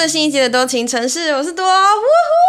最新一集的多情城市，我是多，呜呼。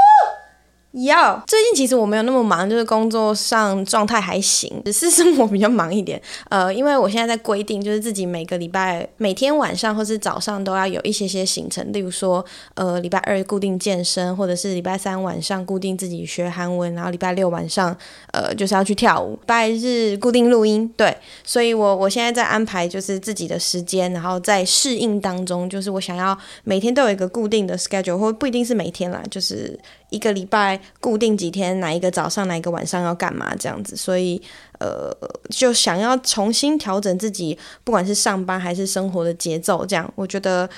要最近其实我没有那么忙，就是工作上状态还行，只是生活比较忙一点。呃，因为我现在在规定，就是自己每个礼拜每天晚上或是早上都要有一些些行程，例如说，呃，礼拜二固定健身，或者是礼拜三晚上固定自己学韩文，然后礼拜六晚上呃就是要去跳舞，礼拜日固定录音。对，所以我我现在在安排就是自己的时间，然后在适应当中，就是我想要每天都有一个固定的 schedule，或不一定是每天啦，就是。一个礼拜固定几天，哪一个早上，哪一个晚上要干嘛这样子，所以呃，就想要重新调整自己，不管是上班还是生活的节奏，这样我觉得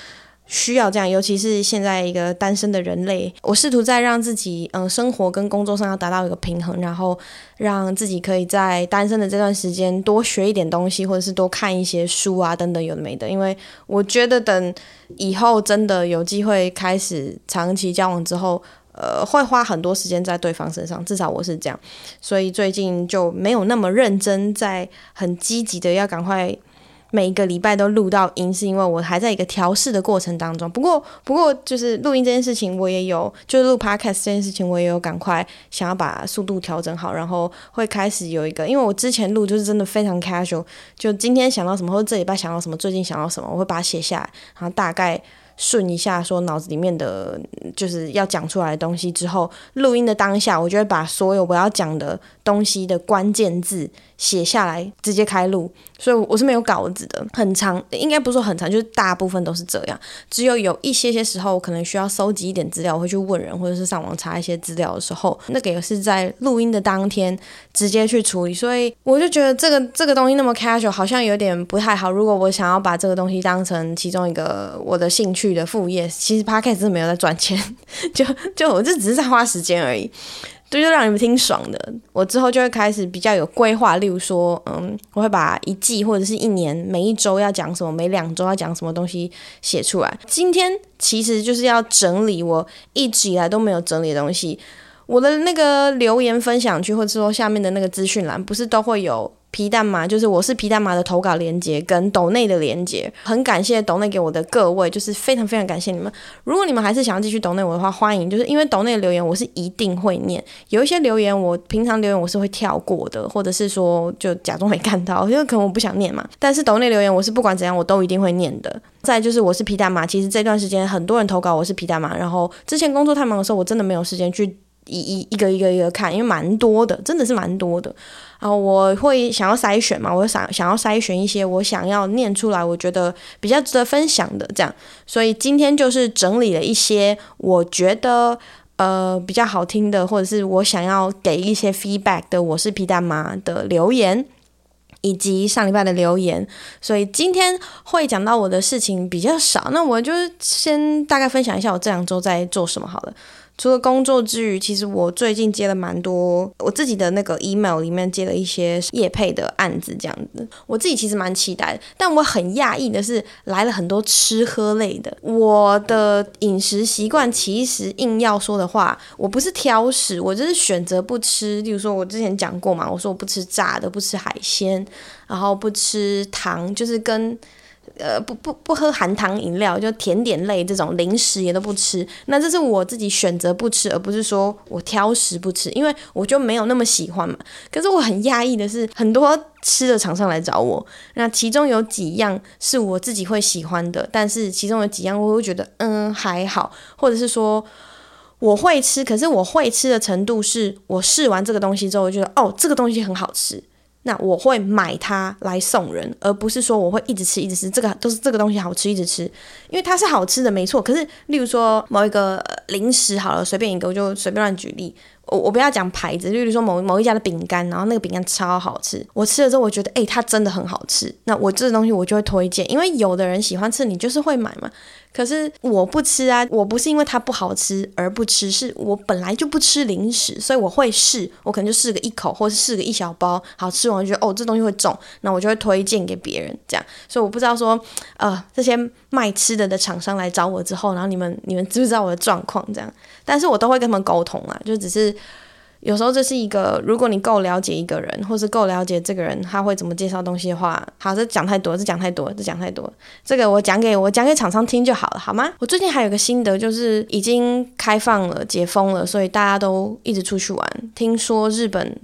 需要这样，尤其是现在一个单身的人类，我试图在让自己嗯、生活跟工作上要达到一个平衡，然后让自己可以在单身的这段时间多学一点东西，或者是多看一些书啊等等有的没的，因为我觉得等以后真的有机会开始长期交往之后。呃，会花很多时间在对方身上，至少我是这样，所以最近就没有那么认真，在很积极的要赶快每一个礼拜都录到音，是因为我还在一个调试的过程当中。不过，不过就是录音这件事情，我也有，就是录 podcast 这件事情，我也有赶快想要把速度调整好，然后会开始有一个，因为我之前录就是真的非常 casual，就今天想到什么，或者这礼拜想到什么，最近想到什么，我会把它写下来，然后大概。顺一下，说脑子里面的就是要讲出来的东西之后，录音的当下，我就会把所有我要讲的东西的关键字写下来，直接开录。所以我是没有稿子的，很长，应该不是说很长，就是大部分都是这样。只有有一些些时候，我可能需要搜集一点资料，我会去问人，或者是上网查一些资料的时候，那个也是在录音的当天直接去处理。所以我就觉得这个这个东西那么 casual，好像有点不太好。如果我想要把这个东西当成其中一个我的兴趣的副业，其实 Podcast 是没有在赚钱，就就我这只是在花时间而已。所以就让你们听爽的，我之后就会开始比较有规划，例如说，嗯，我会把一季或者是一年每一周要讲什么，每两周要讲什么东西写出来。今天其实就是要整理我一直以来都没有整理的东西，我的那个留言分享区，或者说下面的那个资讯栏，不是都会有。皮蛋嘛，就是我是皮蛋嘛的投稿连接跟抖内的连接，很感谢抖内给我的各位，就是非常非常感谢你们。如果你们还是想要继续抖内我的话，欢迎，就是因为抖内的留言我是一定会念，有一些留言我平常留言我是会跳过的，或者是说就假装没看到，因为可能我不想念嘛。但是抖内留言我是不管怎样我都一定会念的。再就是我是皮蛋嘛，其实这段时间很多人投稿我是皮蛋嘛，然后之前工作太忙的时候，我真的没有时间去。一一一个一个一个看，因为蛮多的，真的是蛮多的。然后我会想要筛选嘛，我想想要筛选一些我想要念出来，我觉得比较值得分享的这样。所以今天就是整理了一些我觉得呃比较好听的，或者是我想要给一些 feedback 的，我是皮蛋妈的留言，以及上礼拜的留言。所以今天会讲到我的事情比较少，那我就先大概分享一下我这两周在做什么好了。除了工作之余，其实我最近接了蛮多我自己的那个 email 里面接了一些业配的案子，这样子，我自己其实蛮期待。但我很讶异的是，来了很多吃喝类的。我的饮食习惯其实硬要说的话，我不是挑食，我就是选择不吃。例如说，我之前讲过嘛，我说我不吃炸的，不吃海鲜，然后不吃糖，就是跟。呃，不不不喝含糖饮料，就甜点类这种零食也都不吃。那这是我自己选择不吃，而不是说我挑食不吃，因为我就没有那么喜欢嘛。可是我很讶异的是，很多吃的厂商来找我，那其中有几样是我自己会喜欢的，但是其中有几样我会觉得嗯还好，或者是说我会吃，可是我会吃的程度是我试完这个东西之后，我觉得哦这个东西很好吃。那我会买它来送人，而不是说我会一直吃一直吃。这个都是这个东西好吃一直吃，因为它是好吃的没错。可是，例如说某一个零食好了，随便一个我就随便乱举例。我我不要讲牌子，例如说某某一家的饼干，然后那个饼干超好吃，我吃了之后我觉得诶、它真的很好吃。那我这东西我就会推荐，因为有的人喜欢吃，你就是会买嘛。可是我不吃啊，我不是因为它不好吃而不吃，是我本来就不吃零食，所以我会试，我可能就试个一口，或是试个一小包，好吃完就觉得哦，这东西会中，那我就会推荐给别人，这样。所以我不知道说，呃，这些卖吃的的厂商来找我之后，然后你们你们知不知道我的状况这样？但是我都会跟他们沟通啊，就只是。有时候这是一个，如果你够了解一个人，或是够了解这个人，他会怎么介绍东西的话，好，这讲太多，这讲太多，这讲太多，这个我讲给我讲给厂商听就好了，好吗？我最近还有个心得，就是已经开放了，解封了，所以大家都一直出去玩。听说日本。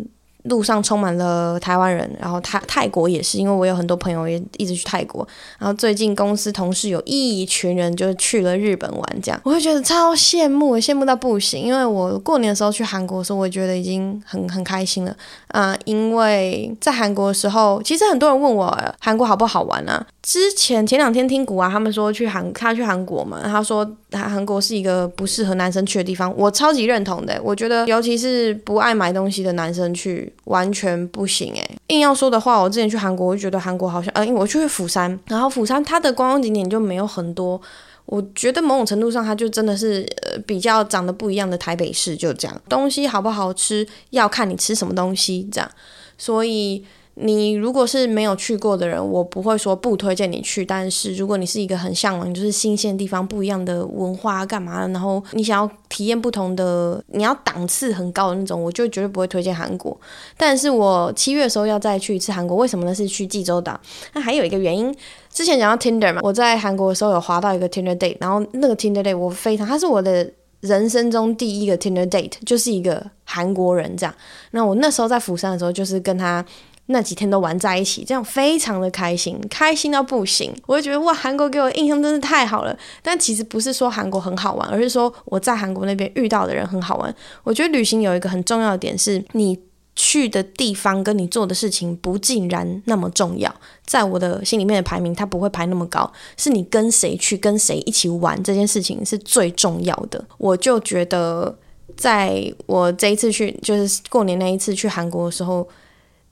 路上充满了台湾人，然后泰泰国也是，因为我有很多朋友也一直去泰国。然后最近公司同事有一群人就去了日本玩，这样我会觉得超羡慕，羡慕到不行。因为我过年的时候去韩国的时候，我觉得已经很很开心了啊、因为在韩国的时候，其实很多人问我韩国好不好玩啊？之前前两天听古啊，他们说去韩他去韩国嘛，他说韩韩国是一个不适合男生去的地方，我超级认同的。我觉得尤其是不爱买东西的男生去。完全不行诶，硬要说的话，我之前去韩国，我就觉得韩国好像，呃，因为我去釜山，然后釜山它的观光景点就没有很多，我觉得某种程度上，它就真的是呃比较长得不一样的台北市，就这样，东西好不好吃要看你吃什么东西，这样，所以。你如果是没有去过的人，我不会说不推荐你去。但是如果你是一个很向往就是新鲜地方、不一样的文化干嘛，然后你想要体验不同的，你要档次很高的那种，我就绝对不会推荐韩国。但是我七月的时候要再去一次韩国，为什么呢？是去济州岛。那还有一个原因，之前讲到 Tinder 嘛，我在韩国的时候有滑到一个 Tinder date，然后那个 Tinder date 我非常，他是我的人生中第一个 Tinder date，就是一个韩国人这样。那我那时候在釜山的时候，就是跟他。那几天都玩在一起，这样非常的开心，开心到不行。我就觉得哇，韩国给我印象真是太好了。但其实不是说韩国很好玩，而是说我在韩国那边遇到的人很好玩。我觉得旅行有一个很重要的点是，你去的地方跟你做的事情不竟然那么重要。在我的心里面的排名，它不会排那么高，是你跟谁去，跟谁一起玩这件事情是最重要的。我就觉得，在我这一次去，就是过年那一次去韩国的时候。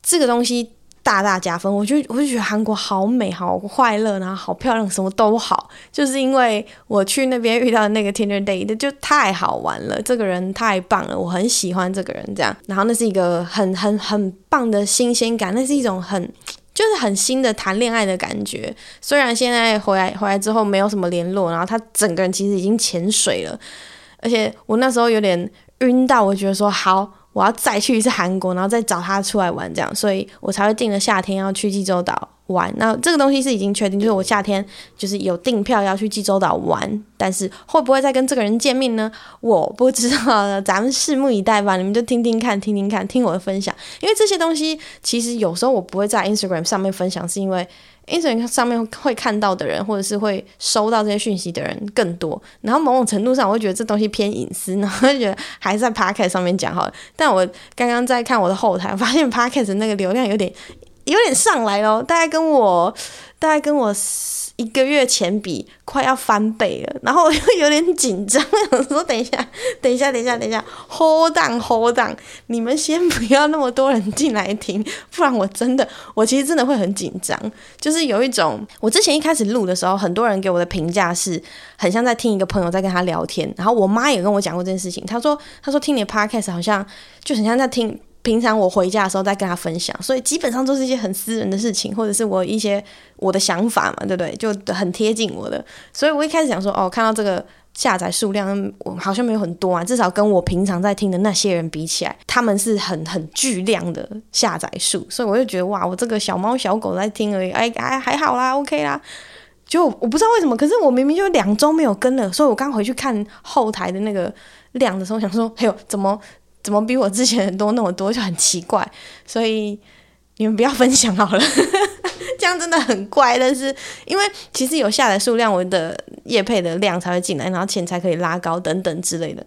这个东西大大加分，我就我就觉得韩国好美好快乐，然后好漂亮，什么都好，就是因为我去那边遇到的那个 Tinder date 就太好玩了，这个人太棒了，我很喜欢这个人这样，然后那是一个很很很棒的新鲜感，那是一种很就是很新的谈恋爱的感觉。虽然现在回来回来之后没有什么联络，然后他整个人其实已经潜水了，而且我那时候有点晕到，我觉得说好。我要再去一次韩国，然后再找他出来玩，这样，所以我才会定了夏天要去济州岛玩。那这个东西是已经确定，就是我夏天就是有订票要去济州岛玩，但是会不会再跟这个人见面呢？我不知道，咱们拭目以待吧。你们就听听看，听听看，听我的分享，因为这些东西其实有时候我不会在 Instagram 上面分享，是因为。Ins 上面会看到的人，或者是会收到这些讯息的人更多。然后某种程度上，我会觉得这东西偏隐私，然后就觉得还是在 p o c k e t 上面讲好了。但我刚刚在看我的后台，发现 p o c k e t 那个流量有点有点上来了，大概跟我大概跟我。一个月前比快要翻倍了，然后我又 有点紧张，我说等一下，等一下，等一下，等一下，hold on，hold on，你们先不要那么多人进来听，不然我真的，我其实真的会很紧张，就是有一种，我之前一开始录的时候，很多人给我的评价是很像在听一个朋友在跟他聊天，然后我妈也跟我讲过这件事情，她说，她说听你的 podcast 好像就很像在听。平常我回家的时候再跟他分享，所以基本上都是一些很私人的事情，或者是我一些我的想法嘛，对不对？就很贴近我的，所以我一开始想说，哦，看到这个下载数量，我好像没有很多啊，至少跟我平常在听的那些人比起来，他们是很很巨量的下载数，所以我就觉得哇，我这个小猫小狗在听而已，哎，还还好啦，OK 啦。就我不知道为什么，可是我明明就两周没有更了，所以我刚回去看后台的那个量的时候，想说，哎呦，怎么？怎么比我之前的多那么多，就很奇怪，所以你们不要分享好了，这样真的很怪。但是因为其实有下载数量，我的业配的量才会进来，然后钱才可以拉高等等之类的。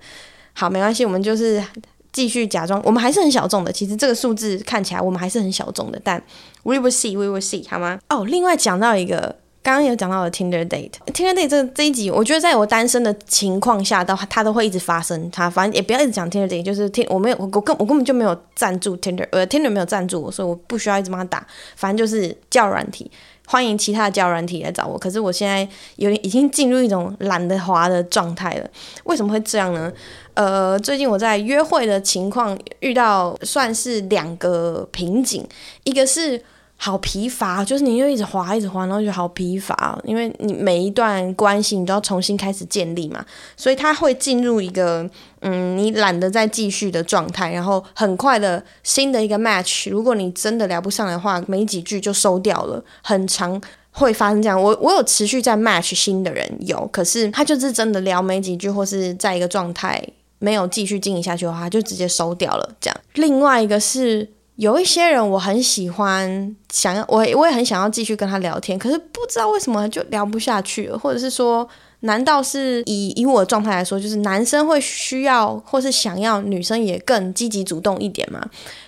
好，没关系，我们就是继续假装，我们还是很小众的。其实这个数字看起来我们还是很小众的，但 we will see，we will see，好吗？哦，另外讲到一个。刚刚有讲到的 Tinder date，Tinder date 这这一集，我觉得在我单身的情况下，到它都会一直发生。它反正也不要一直讲 Tinder date，就是听我没有我我根我根本就没有赞助 Tinder，呃 Tinder 没有赞助我，所以我不需要一直帮他打。反正就是交友软体，欢迎其他的交友软体来找我。可是我现在有点已经进入一种懒得滑的状态了。为什么会这样呢？呃，最近我在约会的情况遇到算是两个瓶颈，一个是。好疲乏，就是你又一直滑，一直滑，然后就好疲乏，因为你每一段关系你都要重新开始建立嘛，所以他会进入一个嗯，你懒得再继续的状态，然后很快的新的一个 match，如果你真的聊不上的话，没几句就收掉了，很长会发生这样。我我有持续在 match 新的人有，可是他就是真的聊没几句，或是在一个状态没有继续经营下去的话，就直接收掉了。这样，另外一个是有一些人我很喜欢，想要我我也很想要继续跟他聊天，可是不知道为什么就聊不下去了，或者是说。难道是以以我的状态来说，就是男生会需要或是想要女生也更积极主动一点吗？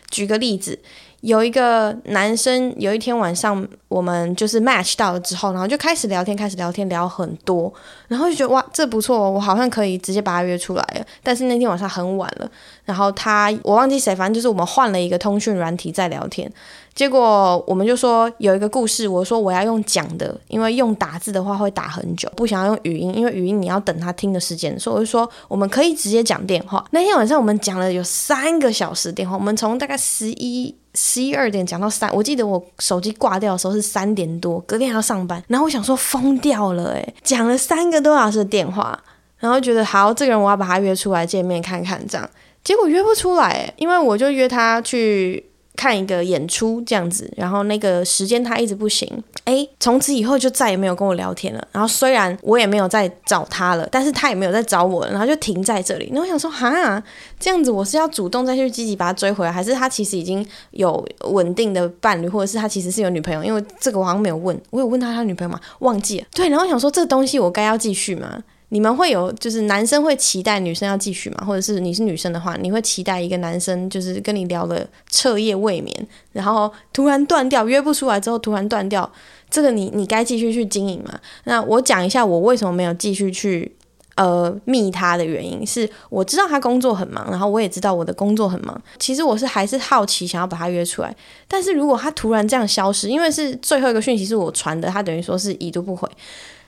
举个例子。有一个男生，有一天晚上，我们就是 match 到了之后，然后就开始聊天，开始聊天，聊很多，然后就觉得哇，这不错，我好像可以直接把他约出来了。但是那天晚上很晚了，然后他我忘记谁，反正就是我们换了一个通讯软体在聊天。结果我们就说有一个故事，我说我要用讲的，因为用打字的话会打很久，不想要用语音，因为语音你要等他听的时间，所以我就说我们可以直接讲电话。那天晚上我们讲了有三个小时电话，我们从大概十一。十一二点讲到三，我记得我手机挂掉的时候是三点多，隔天还要上班，然后我想说疯掉了诶，讲了三个多小时的电话，然后觉得好，这个人我要把他约出来见面看看这样，结果约不出来，因为我就约他去。看一个演出这样子，然后那个时间他一直不行，诶，从此以后就再也没有跟我聊天了。然后虽然我也没有再找他了，但是他也没有再找我了，然后就停在这里。那我想说，哈，这样子我是要主动再去积极把他追回来，还是他其实已经有稳定的伴侣，或者是他其实是有女朋友？因为这个我好像没有问，我有问他他女朋友吗？忘记了。对，然后想说，这东西我该要继续吗？你们会有，就是男生会期待女生要继续吗？或者是你是女生的话，你会期待一个男生就是跟你聊了彻夜未眠，然后突然断掉，约不出来之后突然断掉，这个你你该继续去经营吗？那我讲一下我为什么没有继续去呃密他的原因，是我知道他工作很忙，然后我也知道我的工作很忙，其实我是还是好奇想要把他约出来，但是如果他突然这样消失，因为是最后一个讯息是我传的，他等于说是已读不回。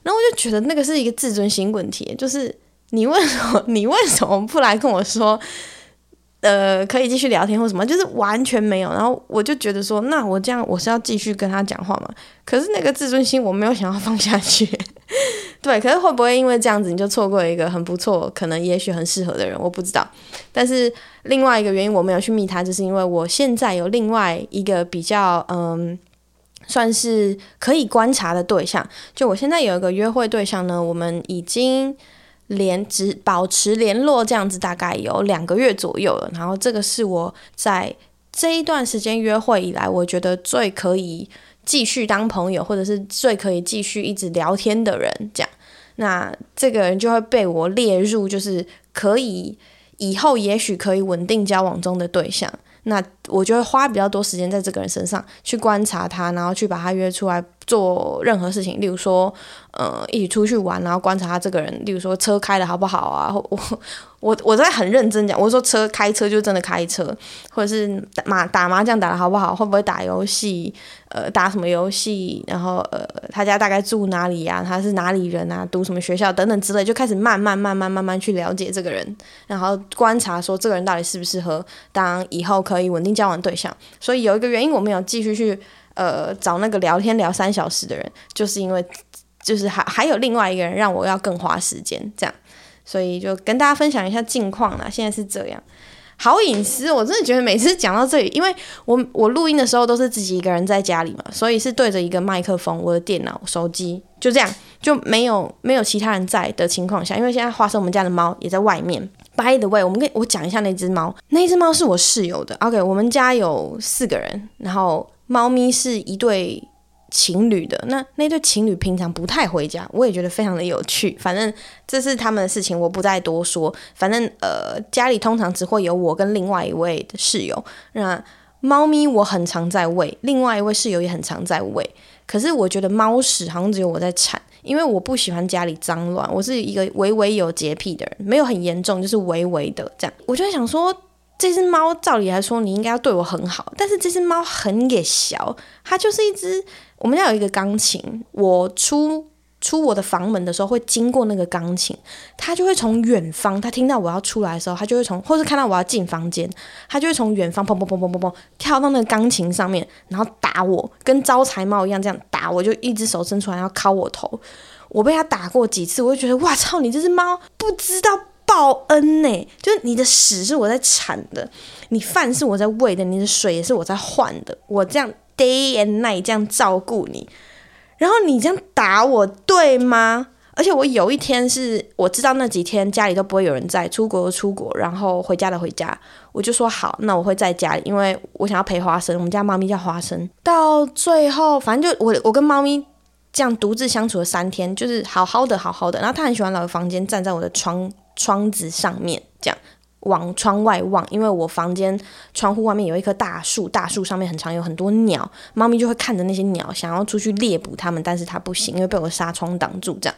然后我就觉得那个是一个自尊心问题，就是你为什么 你为什么不来跟我说，呃，可以继续聊天或什么，就是完全没有。然后我就觉得说，那我这样我是要继续跟他讲话吗？可是那个自尊心我没有想要放下去，对。可是会不会因为这样子你就错过一个很不错，可能也许很适合的人？我不知道。但是另外一个原因我没有去密他，就是因为我现在有另外一个比较嗯。算是可以观察的对象，就我现在有一个约会对象呢，我们已经连只保持联络这样子，大概有两个月左右了。然后这个是我在这一段时间约会以来，我觉得最可以继续当朋友，或者是最可以继续一直聊天的人。这样，那这个人就会被我列入，就是可以以后也许可以稳定交往中的对象。那我就会花比较多时间在这个人身上去观察他，然后去把他约出来做任何事情，例如说，呃，一起出去玩，然后观察他这个人，例如说车开的好不好啊？我我我在很认真讲，我说车开车就真的开车，或者是打麻打麻将打的好不好？会不会打游戏？呃，打什么游戏？然后呃，他家大概住哪里呀？他是哪里人啊？读什么学校等等之类，就开始慢慢慢慢慢慢去了解这个人，然后观察说这个人到底适不适合当以后可以稳定交往对象。所以有一个原因我没有继续去。呃，找那个聊天聊三小时的人，就是因为，就是还还有另外一个人让我要更花时间，这样，所以就跟大家分享一下近况啦。现在是这样，好隐私，我真的觉得每次讲到这里，因为我我录音的时候都是自己一个人在家里嘛，所以是对着一个麦克风，我的电脑、手机就这样，就没有没有其他人在的情况下，因为现在花生我们家的猫也在外面。By the way，我们跟我讲一下那只猫，那只猫是我室友的。OK，我们家有四个人，然后。猫咪是一对情侣的，那那对情侣平常不太回家，我也觉得非常的有趣。反正这是他们的事情，我不再多说。反正呃，家里通常只会有我跟另外一位的室友。那猫咪我很常在喂，另外一位室友也很常在喂。可是我觉得猫屎好像只有我在铲，因为我不喜欢家里脏乱。我是一个微微有洁癖的人，没有很严重，就是微微的这样。我就在想说。这只猫照理来说你应该要对我很好，但是这只猫很野小，它就是一只。我们家有一个钢琴，我出出我的房门的时候会经过那个钢琴，它就会从远方，它听到我要出来的时候，它就会从，或是看到我要进房间，它就会从远方砰砰砰砰砰砰跳到那个钢琴上面，然后打我，跟招财猫一样这样打我，就一只手伸出来要敲我头。我被它打过几次，我就觉得哇操，你这只猫不知道。报恩呢，就是你的屎是我在铲的，你饭是我在喂的，你的水也是我在换的，我这样 day and night 这样照顾你，然后你这样打我，对吗？而且我有一天是我知道那几天家里都不会有人在，出国就出国，然后回家的回家，我就说好，那我会在家里，因为我想要陪花生，我们家猫咪叫花生。到最后，反正就我我跟猫咪这样独自相处了三天，就是好好的好好的，然后它很喜欢来我房间，站在我的窗窗子上面这样。往窗外望，因为我房间窗户外面有一棵大树，大树上面很常有很多鸟，猫咪就会看着那些鸟，想要出去猎捕它们，但是它不行，因为被我的纱窗挡住。这样，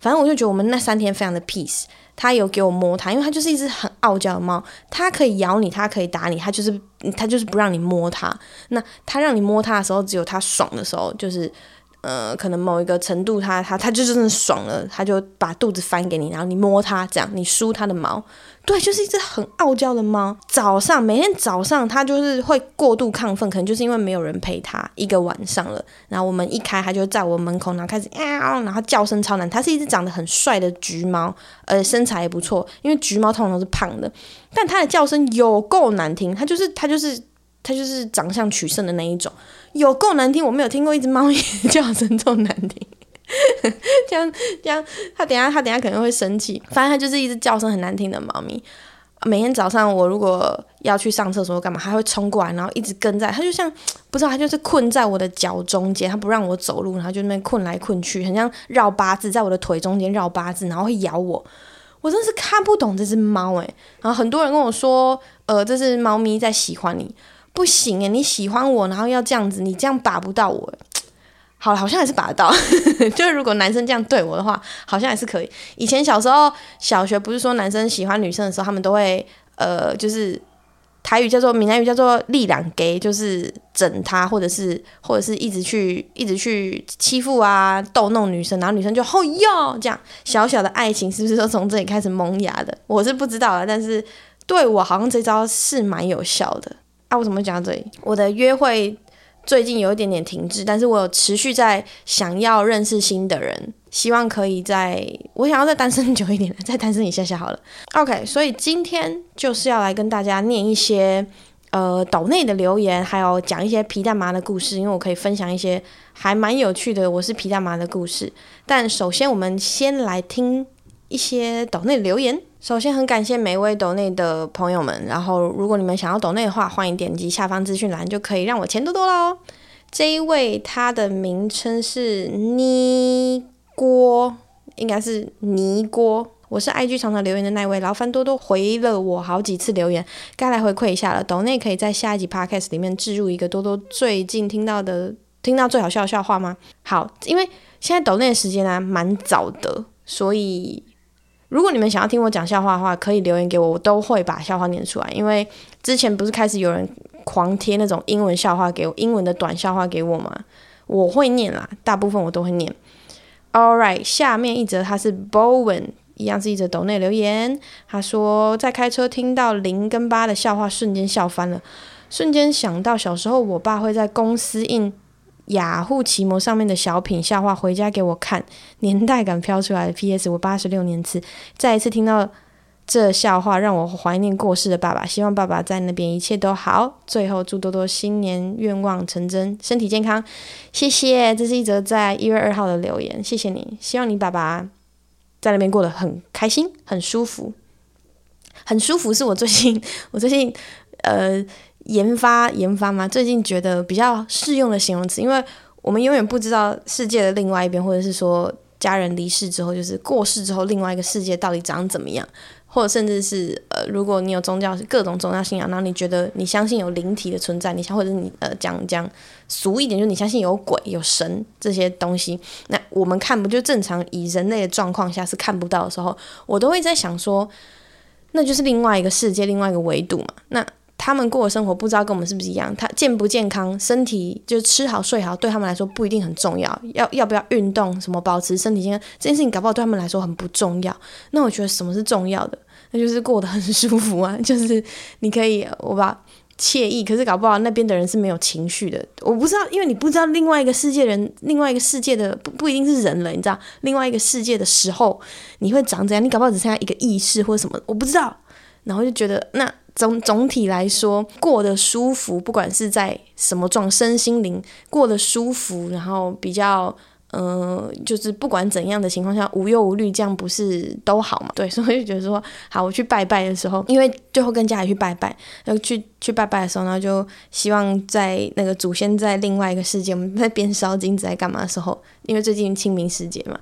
反正我就觉得我们那三天非常的 peace。它有给我摸它，因为它就是一只很傲娇的猫，它可以咬你，它可以打你，它就是它就是不让你摸它。那它让你摸它的时候，只有它爽的时候，就是。呃，可能某一个程度他，他他他就真的爽了，他就把肚子翻给你，然后你摸它，这样你梳它的毛，对，就是一只很傲娇的猫。早上每天早上，它就是会过度亢奋，可能就是因为没有人陪它一个晚上了。然后我们一开，它就在我门口，然后开始喵，然后叫声超难。它是一只长得很帅的橘猫，呃，身材也不错，因为橘猫通常都是胖的，但它的叫声有够难听，它就是它就是它就是长相取胜的那一种。有够难听，我没有听过一只猫咪叫声这么难听，这样这样，它等下它等下可能会生气。反正它就是一只叫声很难听的猫咪。每天早上我如果要去上厕所干嘛，它会冲过来，然后一直跟在，它就像不知道，它就是困在我的脚中间，它不让我走路，然后就那边困来困去，很像绕八字，在我的腿中间绕八字，然后会咬我。我真是看不懂这只猫诶。然后很多人跟我说，呃，这是猫咪在喜欢你。不行诶，你喜欢我，然后要这样子，你这样把不到我。好了，好像还是把得到。就是如果男生这样对我的话，好像还是可以。以前小时候小学不是说男生喜欢女生的时候，他们都会呃，就是台语叫做闽南语叫做立两给，就是整他，或者是或者是一直去一直去欺负啊逗弄女生，然后女生就吼哟这样。小小的爱情是不是都从这里开始萌芽的？我是不知道了，但是对我好像这招是蛮有效的。啊，我怎么讲到这里？我的约会最近有一点点停滞，但是我有持续在想要认识新的人，希望可以在我想要再单身久一点，再单身一下下好了。OK，所以今天就是要来跟大家念一些呃岛内的留言，还有讲一些皮蛋麻的故事，因为我可以分享一些还蛮有趣的我是皮蛋麻的故事。但首先，我们先来听一些岛内留言。首先，很感谢每一位抖内的朋友们。然后，如果你们想要抖内的话，欢迎点击下方资讯栏，就可以让我钱多多喽。这一位他的名称是尼锅，应该是尼锅。我是 IG 常常留言的那位，劳烦多多回了我好几次留言，该来回馈一下了。抖内可以在下一集 Podcast 里面置入一个多多最近听到的、听到最好笑的笑话吗？好，因为现在抖内的时间呢、啊、蛮早的，所以。如果你们想要听我讲笑话的话，可以留言给我，我都会把笑话念出来。因为之前不是开始有人狂贴那种英文笑话给我，英文的短笑话给我吗？我会念啦，大部分我都会念。All right，下面一则他是 Bowen，一样是一则抖内留言。他说在开车听到零跟八的笑话，瞬间笑翻了，瞬间想到小时候我爸会在公司印。雅虎奇摩上面的小品笑话回家给我看，年代感飘出来的。P.S. 我八十六年次，再一次听到这笑话，让我怀念过世的爸爸。希望爸爸在那边一切都好。最后祝多多新年愿望成真，身体健康。谢谢，这是一则在一月二号的留言，谢谢你。希望你爸爸在那边过得很开心，很舒服，很舒服。是我最近，我最近呃。研发研发吗？最近觉得比较适用的形容词，因为我们永远不知道世界的另外一边，或者是说家人离世之后，就是过世之后，另外一个世界到底长怎么样，或者甚至是呃，如果你有宗教各种宗教信仰，然后你觉得你相信有灵体的存在，你想或者你呃讲讲俗一点，就是你相信有鬼有神这些东西，那我们看不就正常以人类的状况下是看不到的时候，我都会在想说，那就是另外一个世界，另外一个维度嘛，那。他们过的生活不知道跟我们是不是一样？他健不健康，身体就吃好睡好，对他们来说不一定很重要。要要不要运动，什么保持身体健康，这件事情搞不好对他们来说很不重要。那我觉得什么是重要的？那就是过得很舒服啊，就是你可以，我把惬意，可是搞不好那边的人是没有情绪的。我不知道，因为你不知道另外一个世界人，另外一个世界的不不一定是人了，你知道？另外一个世界的时候，你会长怎样？你搞不好只剩下一个意识或者什么，我不知道。然后就觉得，那总总体来说过得舒服，不管是在什么状，身心灵过得舒服，然后比较。嗯、呃，就是不管怎样的情况下，无忧无虑，这样不是都好嘛？对，所以就觉得说，好，我去拜拜的时候，因为最后跟家里去拜拜，然后去去拜拜的时候，然后就希望在那个祖先在另外一个世界，我们在边烧金子在干嘛的时候，因为最近清明时节嘛，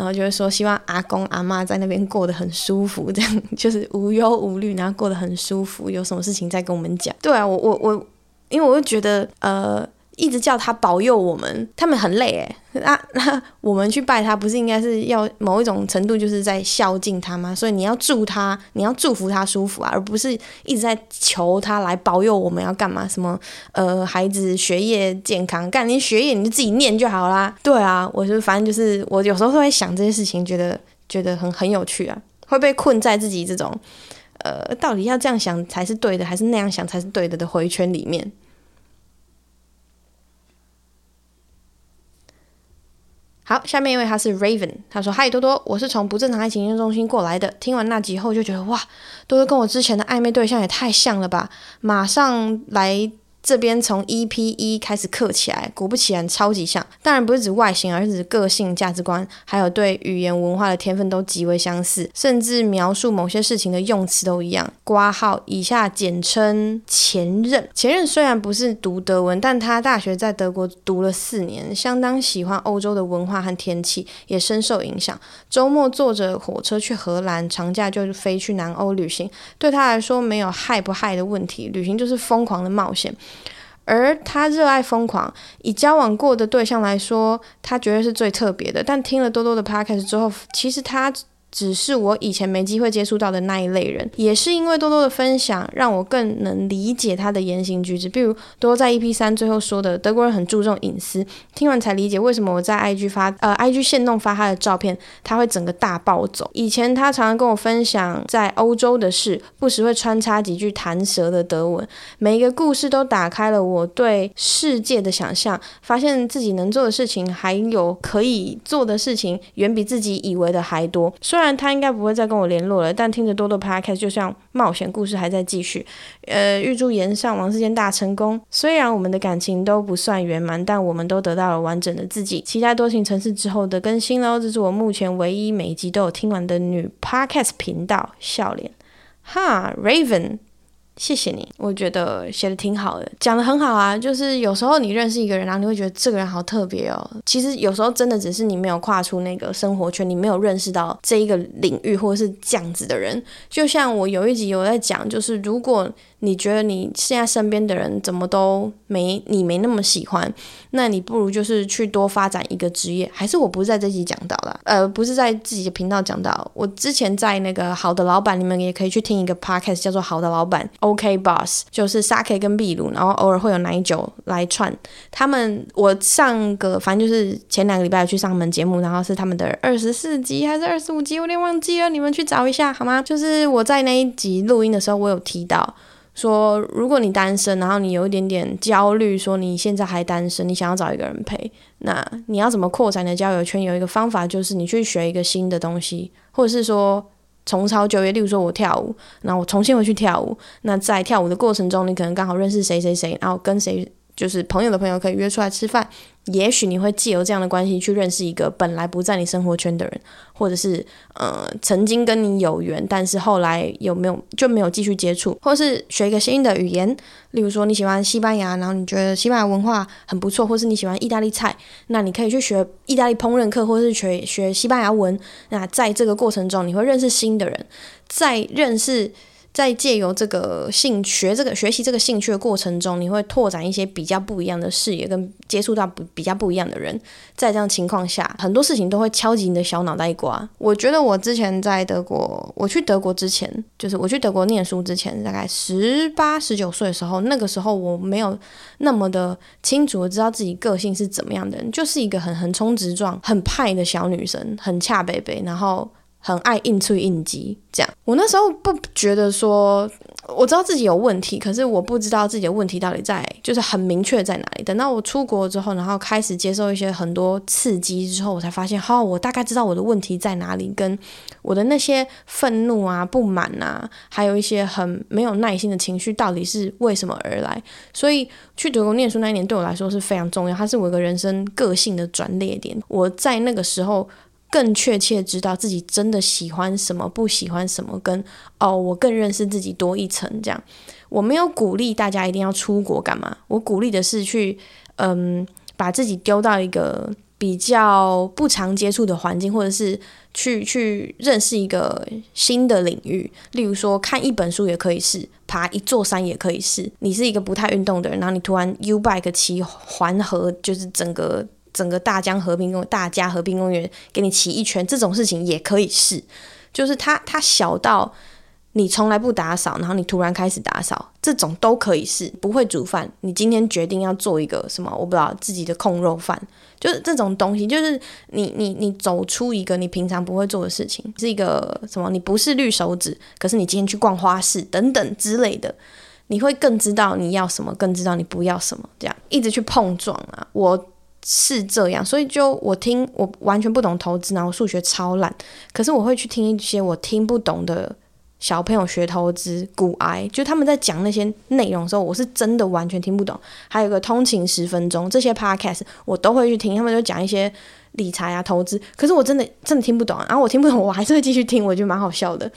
然后就是说希望阿公阿妈在那边过得很舒服，这样 就是无忧无虑，然后过得很舒服，有什么事情再跟我们讲。对啊，我我我，因为我会觉得，呃。一直叫他保佑我们，他们很累诶。那那 我们去拜他，不是应该是要某一种程度就是在孝敬他吗？所以你要祝他，你要祝福他舒服啊，而不是一直在求他来保佑我们要干嘛？什么呃，孩子学业健康，干你学业你就自己念就好啦。对啊，我就反正就是我有时候会想这些事情，觉得觉得很很有趣啊，会被困在自己这种呃，到底要这样想才是对的，还是那样想才是对的的回圈里面。好，下面一位他是 Raven，他说：“嗨多多，我是从不正常爱情研究中心过来的。听完那集后就觉得哇，多多跟我之前的暧昧对象也太像了吧，马上来。”这边从 EP 一开始刻起来，果不其然超级像。当然不是指外形，而是指个性、价值观，还有对语言文化的天分都极为相似，甚至描述某些事情的用词都一样。括号以下简称前任。前任虽然不是读德文，但他大学在德国读了四年，相当喜欢欧洲的文化和天气，也深受影响。周末坐着火车去荷兰，长假就飞去南欧旅行。对他来说，没有害不害的问题，旅行就是疯狂的冒险。而他热爱疯狂，以交往过的对象来说，他绝对是最特别的。但听了多多的 podcast 之后，其实他。只是我以前没机会接触到的那一类人，也是因为多多的分享，让我更能理解他的言行举止。比如多多在 EP 三最后说的，德国人很注重隐私，听完才理解为什么我在 IG 发呃 IG 限动发他的照片，他会整个大暴走。以前他常常跟我分享在欧洲的事，不时会穿插几句弹舌的德文，每一个故事都打开了我对世界的想象，发现自己能做的事情还有可以做的事情，远比自己以为的还多。虽虽然他应该不会再跟我联络了，但听着多多 podcast 就像冒险故事还在继续。呃，预祝炎上王世坚大成功。虽然我们的感情都不算圆满，但我们都得到了完整的自己。期待多情城市之后的更新喽！这是我目前唯一每一集都有听完的女 podcast 频道。笑脸，哈，Raven。谢谢你，我觉得写的挺好的，讲的很好啊。就是有时候你认识一个人，然后你会觉得这个人好特别哦。其实有时候真的只是你没有跨出那个生活圈，你没有认识到这一个领域或者是这样子的人。就像我有一集有在讲，就是如果。你觉得你现在身边的人怎么都没你没那么喜欢，那你不如就是去多发展一个职业。还是我不是在这集讲到了，呃，不是在自己的频道讲到。我之前在那个好的老板，你们也可以去听一个 podcast，叫做好的老板 OK Boss，就是 Sake 跟秘鲁，然后偶尔会有奶酒来串。他们我上个反正就是前两个礼拜去上他们节目，然后是他们的二十四集还是二十五集，有点忘记了，你们去找一下好吗？就是我在那一集录音的时候，我有提到。说，如果你单身，然后你有一点点焦虑，说你现在还单身，你想要找一个人陪，那你要怎么扩展你的交友圈？有一个方法就是你去学一个新的东西，或者是说重操旧业。例如说我跳舞，然后我重新回去跳舞，那在跳舞的过程中，你可能刚好认识谁谁谁，然后跟谁就是朋友的朋友可以约出来吃饭。也许你会借由这样的关系去认识一个本来不在你生活圈的人，或者是呃曾经跟你有缘，但是后来有没有就没有继续接触，或是学一个新的语言，例如说你喜欢西班牙，然后你觉得西班牙文化很不错，或是你喜欢意大利菜，那你可以去学意大利烹饪课，或是学学西班牙文。那在这个过程中，你会认识新的人，在认识。在借由这个兴学这个学习这个兴趣的过程中，你会拓展一些比较不一样的视野，跟接触到不比较不一样的人。在这样情况下，很多事情都会敲击你的小脑袋瓜。我觉得我之前在德国，我去德国之前，就是我去德国念书之前，大概十八十九岁的时候，那个时候我没有那么的清楚的知道自己个性是怎么样的人，就是一个很横冲直撞、很派的小女生，很恰北北，然后。很爱应出应激，这样。我那时候不觉得说，我知道自己有问题，可是我不知道自己的问题到底在，就是很明确在哪里。等到我出国之后，然后开始接受一些很多刺激之后，我才发现，好，我大概知道我的问题在哪里，跟我的那些愤怒啊、不满啊，还有一些很没有耐心的情绪，到底是为什么而来。所以去德国念书那一年对我来说是非常重要，它是我一个人生个性的转捩点。我在那个时候。更确切知道自己真的喜欢什么，不喜欢什么，跟哦，我更认识自己多一层。这样，我没有鼓励大家一定要出国干嘛，我鼓励的是去，嗯，把自己丢到一个比较不常接触的环境，或者是去去认识一个新的领域。例如说，看一本书也可以试，爬一座山也可以试。你是一个不太运动的人，然后你突然 U bike 骑环河，就是整个。整个大江和平公大家和平公园给你骑一圈，这种事情也可以试。就是它它小到你从来不打扫，然后你突然开始打扫，这种都可以试。不会煮饭，你今天决定要做一个什么，我不知道自己的控肉饭，就是这种东西，就是你你你走出一个你平常不会做的事情，是一个什么？你不是绿手指，可是你今天去逛花市等等之类的，你会更知道你要什么，更知道你不要什么，这样一直去碰撞啊，我。是这样，所以就我听，我完全不懂投资，然后数学超烂，可是我会去听一些我听不懂的小朋友学投资、股癌，就他们在讲那些内容的时候，我是真的完全听不懂。还有个通勤十分钟，这些 podcast 我都会去听，他们就讲一些理财啊、投资，可是我真的 真的听不懂，然后我听不懂，我还是会继续听，我觉得蛮好笑的。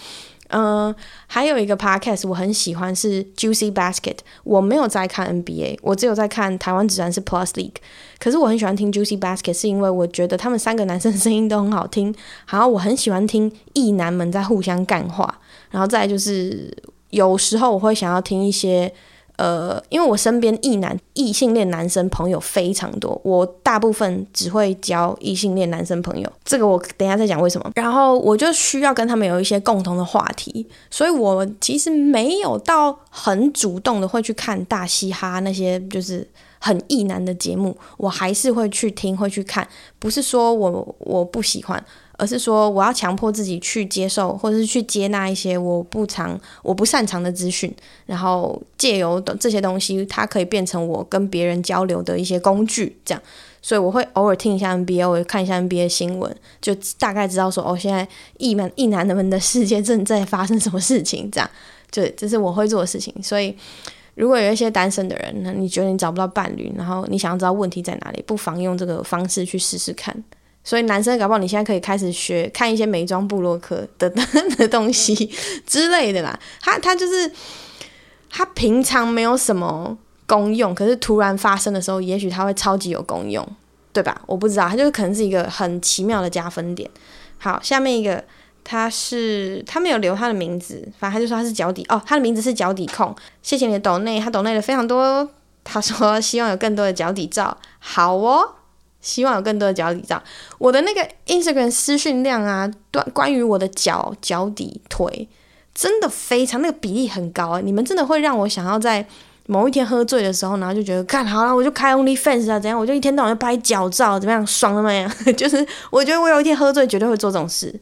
嗯，还有一个 podcast 我很喜欢是 Juicy Basket，我没有在看 NBA，我只有在看台湾职篮是 Plus League，可是我很喜欢听 Juicy Basket，是因为我觉得他们三个男生的声音都很好听，然后我很喜欢听异男们在互相干话，然后再就是有时候我会想要听一些。呃，因为我身边异男异性恋男生朋友非常多，我大部分只会交异性恋男生朋友，这个我等下再讲为什么。然后我就需要跟他们有一些共同的话题，所以我其实没有到很主动的会去看大嘻哈那些就是很异男的节目，我还是会去听会去看，不是说我我不喜欢。而是说，我要强迫自己去接受，或者是去接纳一些我不常、我不擅长的资讯，然后借由这些东西，它可以变成我跟别人交流的一些工具。这样，所以我会偶尔听一下 NBA，我看一下 NBA 新闻，就大概知道说，哦，现在一男一男们的世界正在发生什么事情。这样，就这是我会做的事情。所以，如果有一些单身的人，那你觉得你找不到伴侣，然后你想要知道问题在哪里，不妨用这个方式去试试看。所以男生搞不好你现在可以开始学看一些美妆部落客的的东西 之类的啦。他他就是他平常没有什么功用，可是突然发生的时候，也许他会超级有功用，对吧？我不知道，他就是可能是一个很奇妙的加分点。好，下面一个他是他没有留他的名字，反正他就说他是脚底哦，他的名字是脚底控。谢谢你的抖内，他抖内了非常多。他说希望有更多的脚底照，好哦。希望有更多的脚底照。我的那个 Instagram 私讯量啊，关关于我的脚脚底腿，真的非常那个比例很高啊！你们真的会让我想要在某一天喝醉的时候，然后就觉得，看好了，我就开 OnlyFans 啊，怎样？我就一天到晚就拍脚照，怎么样？爽了没？就是我觉得我有一天喝醉，绝对会做这种事。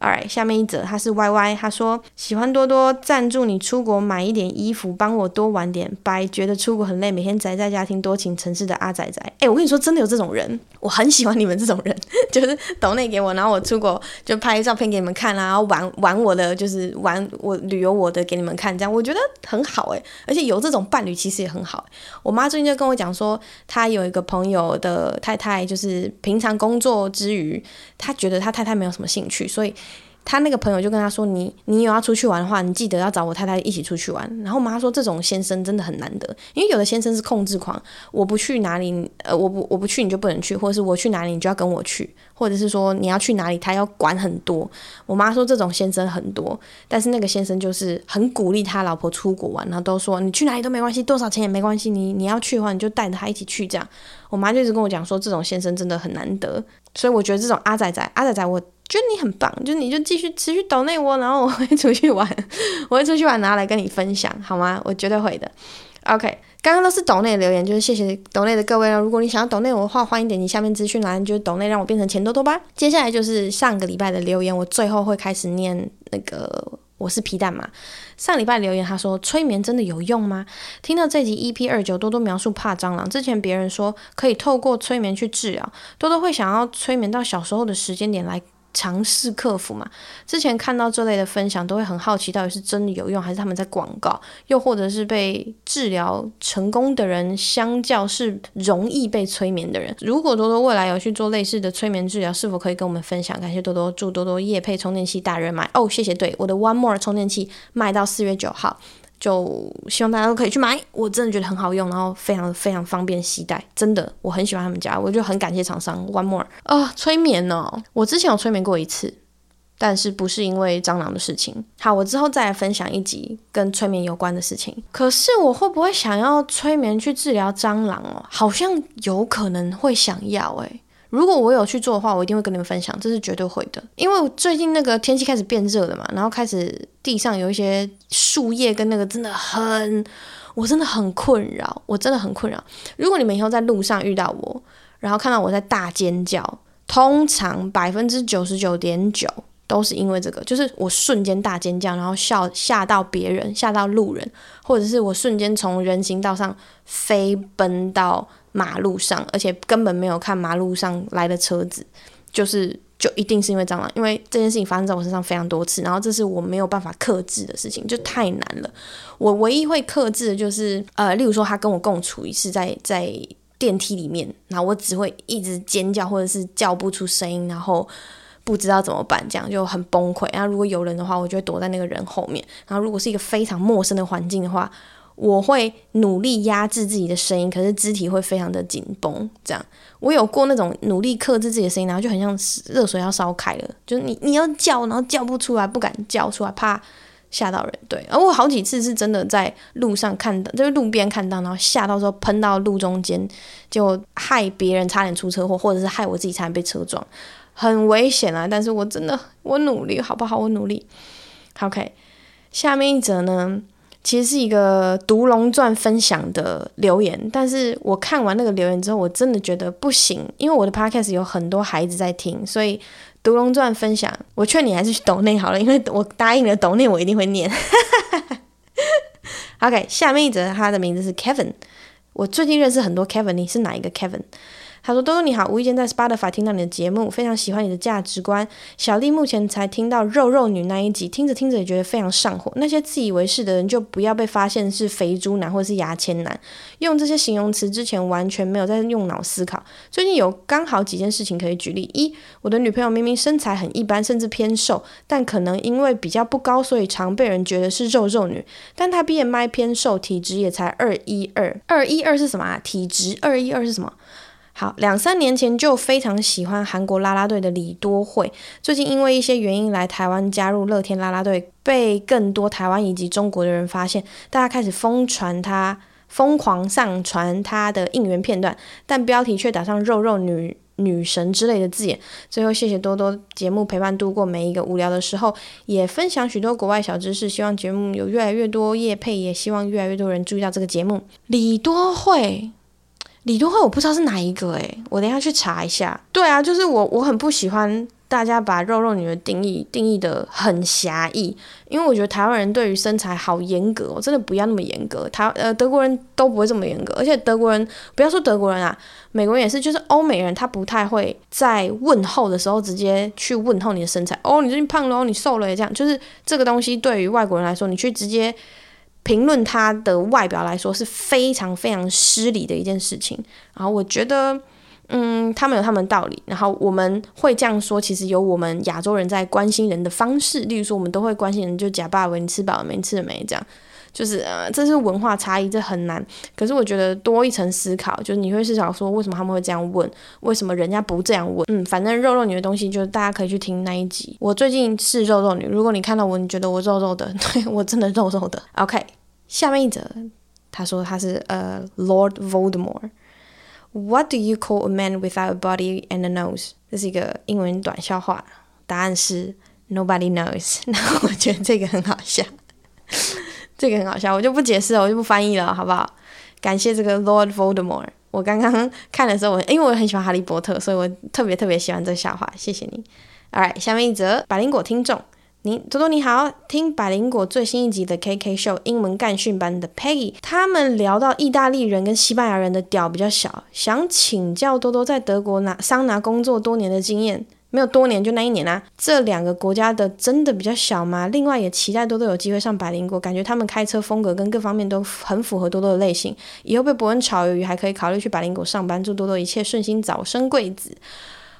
Alright，下面一则他是 Y Y，他说喜欢多多赞助你出国买一点衣服，帮我多玩点。拜觉得出国很累，每天宅在家听多情城市的阿仔仔。哎、我跟你说，真的有这种人，我很喜欢你们这种人，就是抖内给我，然后我出国就拍照片给你们看啦，然后玩玩我的，就是玩我旅游我的给你们看，这样我觉得很好哎。而且有这种伴侣其实也很好。我妈最近就跟我讲说，她有一个朋友的太太，就是平常工作之余，她觉得她太太没有什么兴趣，所以。他那个朋友就跟他说：“你你有要出去玩的话，你记得要找我太太一起出去玩。”然后我妈说：“这种先生真的很难得，因为有的先生是控制狂，我不去哪里，呃，我不我不去你就不能去，或者是我去哪里你就要跟我去，或者是说你要去哪里他要管很多。”我妈说这种先生很多，但是那个先生就是很鼓励他老婆出国玩，然后都说你去哪里都没关系，多少钱也没关系，你你要去的话你就带着他一起去这样。我妈就一直跟我讲说这种先生真的很难得，所以我觉得这种阿仔仔阿仔仔我。觉得你很棒，就你就继续持续抖内我，然后我会出去玩，我会出去玩，拿来跟你分享，好吗？我绝对会的。OK，刚刚都是抖内的留言，就是谢谢抖内的各位了。如果你想要抖内我的话，欢迎点击下面资讯栏，就是抖内让我变成钱多多吧。接下来就是上个礼拜的留言，我最后会开始念那个我是皮蛋嘛。上礼拜留言他说催眠真的有用吗？听到这集 EP 二九多多描述怕蟑螂，之前别人说可以透过催眠去治疗，多多会想要催眠到小时候的时间点来。尝试克服嘛？之前看到这类的分享，都会很好奇，到底是真的有用，还是他们在广告？又或者是被治疗成功的人，相较是容易被催眠的人？如果多多未来有去做类似的催眠治疗，是否可以跟我们分享？感谢多多，祝多多夜配充电器大热卖哦！谢谢，对，我的 One More 充电器卖到四月九号。就希望大家都可以去买，我真的觉得很好用，然后非常非常方便携带，真的我很喜欢他们家，我就很感谢厂商。One more 啊、催眠哦，我之前有催眠过一次，但是不是因为蟑螂的事情。好，我之后再来分享一集跟催眠有关的事情。可是我会不会想要催眠去治疗蟑螂哦？好像有可能会想要诶。如果我有去做的话，我一定会跟你们分享，这是绝对会的。因为最近那个天气开始变热了嘛，然后开始地上有一些树叶跟那个真的很，我真的很困扰，我真的很困扰。如果你们以后在路上遇到我，然后看到我在大尖叫，通常百分之九十九点九都是因为这个，就是我瞬间大尖叫，然后笑吓到别人，吓到路人，或者是我瞬间从人行道上飞奔到。马路上，而且根本没有看马路上来的车子，就是就一定是因为蟑螂，因为这件事情发生在我身上非常多次，然后这是我没有办法克制的事情，就太难了。我唯一会克制的就是，呃，例如说他跟我共处一室，在在电梯里面，然后我只会一直尖叫或者是叫不出声音，然后不知道怎么办，这样就很崩溃。然后如果有人的话，我就会躲在那个人后面。然后如果是一个非常陌生的环境的话，我会努力压制自己的声音，可是肢体会非常的紧绷。这样，我有过那种努力克制自己的声音，然后就很像热水要烧开了，就是你你要叫，然后叫不出来，不敢叫出来，怕吓到人。对，而我好几次是真的在路上看到，就是路边看到，然后吓到之后喷到路中间，就害别人差点出车祸，或者是害我自己差点被车撞，很危险啊！但是我真的我努力，好不好？我努力。OK，下面一则呢？其实是一个《毒龙传》分享的留言，但是我看完那个留言之后，我真的觉得不行，因为我的 podcast 有很多孩子在听，所以《毒龙传》分享，我劝你还是去抖内好了，因为我答应了抖内，我一定会念。OK，下面一则，他的名字是 Kevin，我最近认识很多 Kevin，你是哪一个 Kevin？他说：“多多你好，无意间在 Spotify 听到你的节目，非常喜欢你的价值观。小丽目前才听到肉肉女那一集，听着听着也觉得非常上火。那些自以为是的人，就不要被发现是肥猪男或者是牙签男。用这些形容词之前完全没有在用脑思考。最近有刚好几件事情可以举例：一，我的女朋友明明身材很一般，甚至偏瘦，但可能因为比较不高，所以常被人觉得是肉肉女。但她 BMI 偏瘦，体质也才二一二，二一二是什么啊？体质二一二是什么？”好，两三年前就非常喜欢韩国啦啦队的李多慧，最近因为一些原因来台湾加入乐天啦啦队，被更多台湾以及中国的人发现，大家开始疯传他，疯狂上传他的应援片段，但标题却打上“肉肉女女神”之类的字眼。最后，谢谢多多节目陪伴度过每一个无聊的时候，也分享许多国外小知识。希望节目有越来越多业配，也希望越来越多人注意到这个节目。李多慧。李多慧，我不知道是哪一个诶，我等一下去查一下。对啊，就是我，我很不喜欢大家把肉肉女的定义定义得很狭义，因为我觉得台湾人对于身材好严格，我真的不要那么严格。台呃德国人都不会这么严格，而且德国人不要说德国人啊，美国人也是，就是欧美人他不太会在问候的时候直接去问候你的身材。哦，你最近胖了哦，你瘦了这样，就是这个东西对于外国人来说，你去直接。评论他的外表来说是非常非常失礼的一件事情，然后我觉得，嗯，他们有他们道理，然后我们会这样说，其实有我们亚洲人在关心人的方式，例如说我们都会关心人，就假爸问你吃饱了没，吃了没，这样，就是呃，这是文化差异，这很难。可是我觉得多一层思考，就是你会思考说，为什么他们会这样问，为什么人家不这样问？嗯，反正肉肉女的东西，就是大家可以去听那一集。我最近是肉肉女，如果你看到我，你觉得我肉肉的，对，我真的肉肉的。OK。下面一则，他说他是呃、Lord Voldemort。What do you call a man without a body and a nose？这是一个英文短笑话，答案是 Nobody knows。那我觉得这个很好笑。这个很好笑，我就不解释了，我就不翻译了，好不好？感谢这个 Lord Voldemort。我刚刚看的时候，我因为我很喜欢哈利波特，所以我特别特别喜欢这个笑话。谢谢你。Alright，下面一则百灵果听众。你多多你好，听百灵果最新一集的 KK Show 英文干训班的 Peggy，他们聊到意大利人跟西班牙人的屌比较小，想请教多多在德国拿桑拿工作多年的经验，没有多年就那一年啊，这两个国家的真的比较小吗？另外也期待多多有机会上百灵果，感觉他们开车风格跟各方面都很符合多多的类型，以后被伯恩炒鱿鱼还可以考虑去百灵果上班，祝多多一切顺心，早生贵子。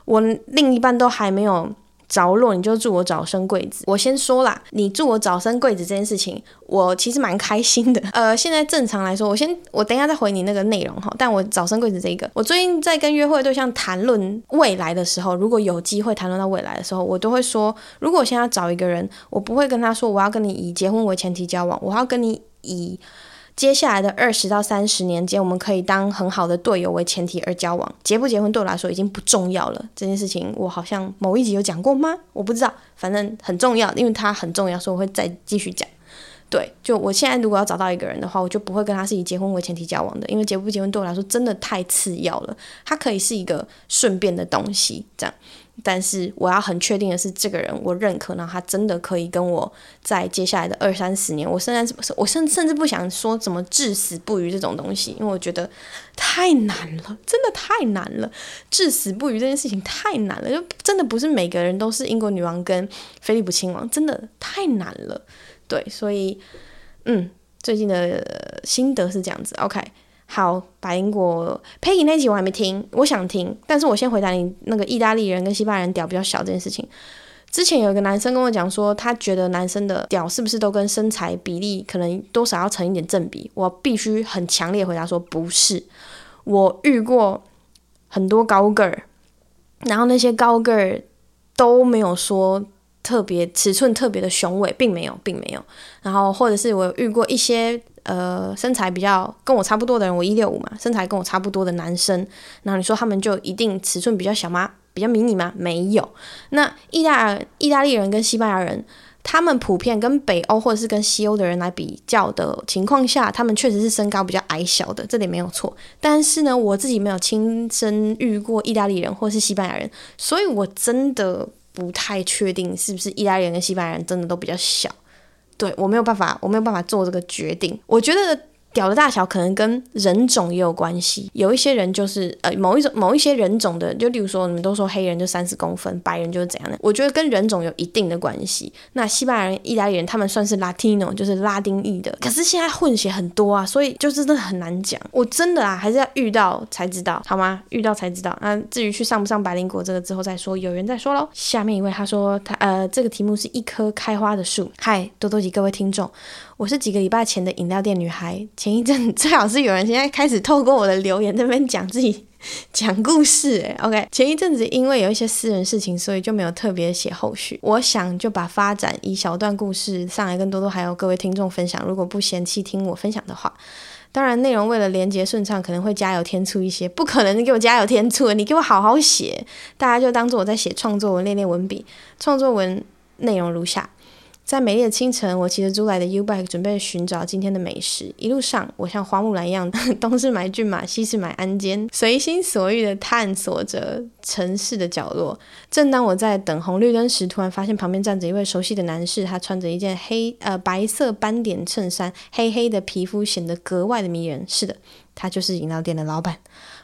我另一半都还没有。着落你就祝我早生贵子。我先说啦，你祝我早生贵子这件事情，我其实蛮开心的。呃，现在正常来说，我先我等一下再回你那个内容哈。但我早生贵子这一个，我最近在跟约会对象谈论未来的时候，如果有机会谈论到未来的时候，我都会说，如果我现在要找一个人，我不会跟他说我要跟你以结婚为前提交往，我要跟你以。接下来的二十到三十年间，我们可以当很好的队友为前提而交往。结不结婚对我来说已经不重要了。这件事情我好像某一集有讲过吗？我不知道，反正很重要，因为它很重要，所以我会再继续讲。对，就我现在如果要找到一个人的话，我就不会跟他是以结婚为前提交往的，因为结不结婚对我来说真的太次要了。它可以是一个顺便的东西，这样。但是我要很确定的是，这个人我认可，然后他真的可以跟我在接下来的二三十年，我甚至我甚甚至不想说怎么至死不渝这种东西，因为我觉得太难了，真的太难了，至死不渝这件事情太难了，就真的不是每个人都是英国女王跟菲利普亲王，真的太难了。对，所以嗯，最近的心得是这样子，OK。好，白英国 Peggy 那集我还没听，我想听，但是我先回答你那个意大利人跟西班牙人屌比较小这件事情。之前有一个男生跟我讲说，他觉得男生的屌是不是都跟身材比例可能多少要成一点正比？我必须很强烈回答说不是。我遇过很多高个儿，然后那些高个儿都没有说特别尺寸特别的雄伟，并没有，并没有。然后或者是我遇过一些。呃，身材比较跟我差不多的人，我一六五嘛，身材跟我差不多的男生，然后你说他们就一定尺寸比较小吗？比较迷你吗？没有。那意大意大利人跟西班牙人，他们普遍跟北欧或者是跟西欧的人来比较的情况下，他们确实是身高比较矮小的，这点没有错。但是呢，我自己没有亲身遇过意大利人或是西班牙人，所以我真的不太确定是不是意大利人跟西班牙人真的都比较小。对，我没有办法，我没有办法做这个决定。我觉得。屌的大小可能跟人种也有关系，有一些人就是呃某一种某一些人种的，就例如说你们都说黑人就三十公分，白人就是怎样的，我觉得跟人种有一定的关系。那西班牙人、意大利人他们算是 Latino，就是拉丁裔的，可是现在混血很多啊，所以就是真的很难讲。我真的啊，还是要遇到才知道，好吗？遇到才知道。那至于去上不上白灵果这个之后再说，有缘再说喽。下面一位他说他呃这个题目是一棵开花的树。嗨，多多吉各位听众。我是几个礼拜前的饮料店女孩。前一阵 最好是有人现在开始透过我的留言这边讲自己讲故事，诶 OK，前一阵子因为有一些私人事情，所以就没有特别写后续。我想就把发展一小段故事上来跟多多还有各位听众分享。如果不嫌弃听我分享的话，当然内容为了连接顺畅，可能会加油添醋一些。不可能你给我加油添醋，你给我好好写。大家就当做我在写创作文，练练文笔。创作文内容如下。在美丽的清晨，我骑着租来的 U-Bike 准备寻找今天的美食。一路上，我像花木兰一样，东是买骏马，西是买鞍鞯，随心所欲地探索着城市的角落。正当我在等红绿灯时，突然发现旁边站着一位熟悉的男士，他穿着一件黑呃白色斑点衬衫，黑黑的皮肤显得格外的迷人。是的，他就是饮料店的老板。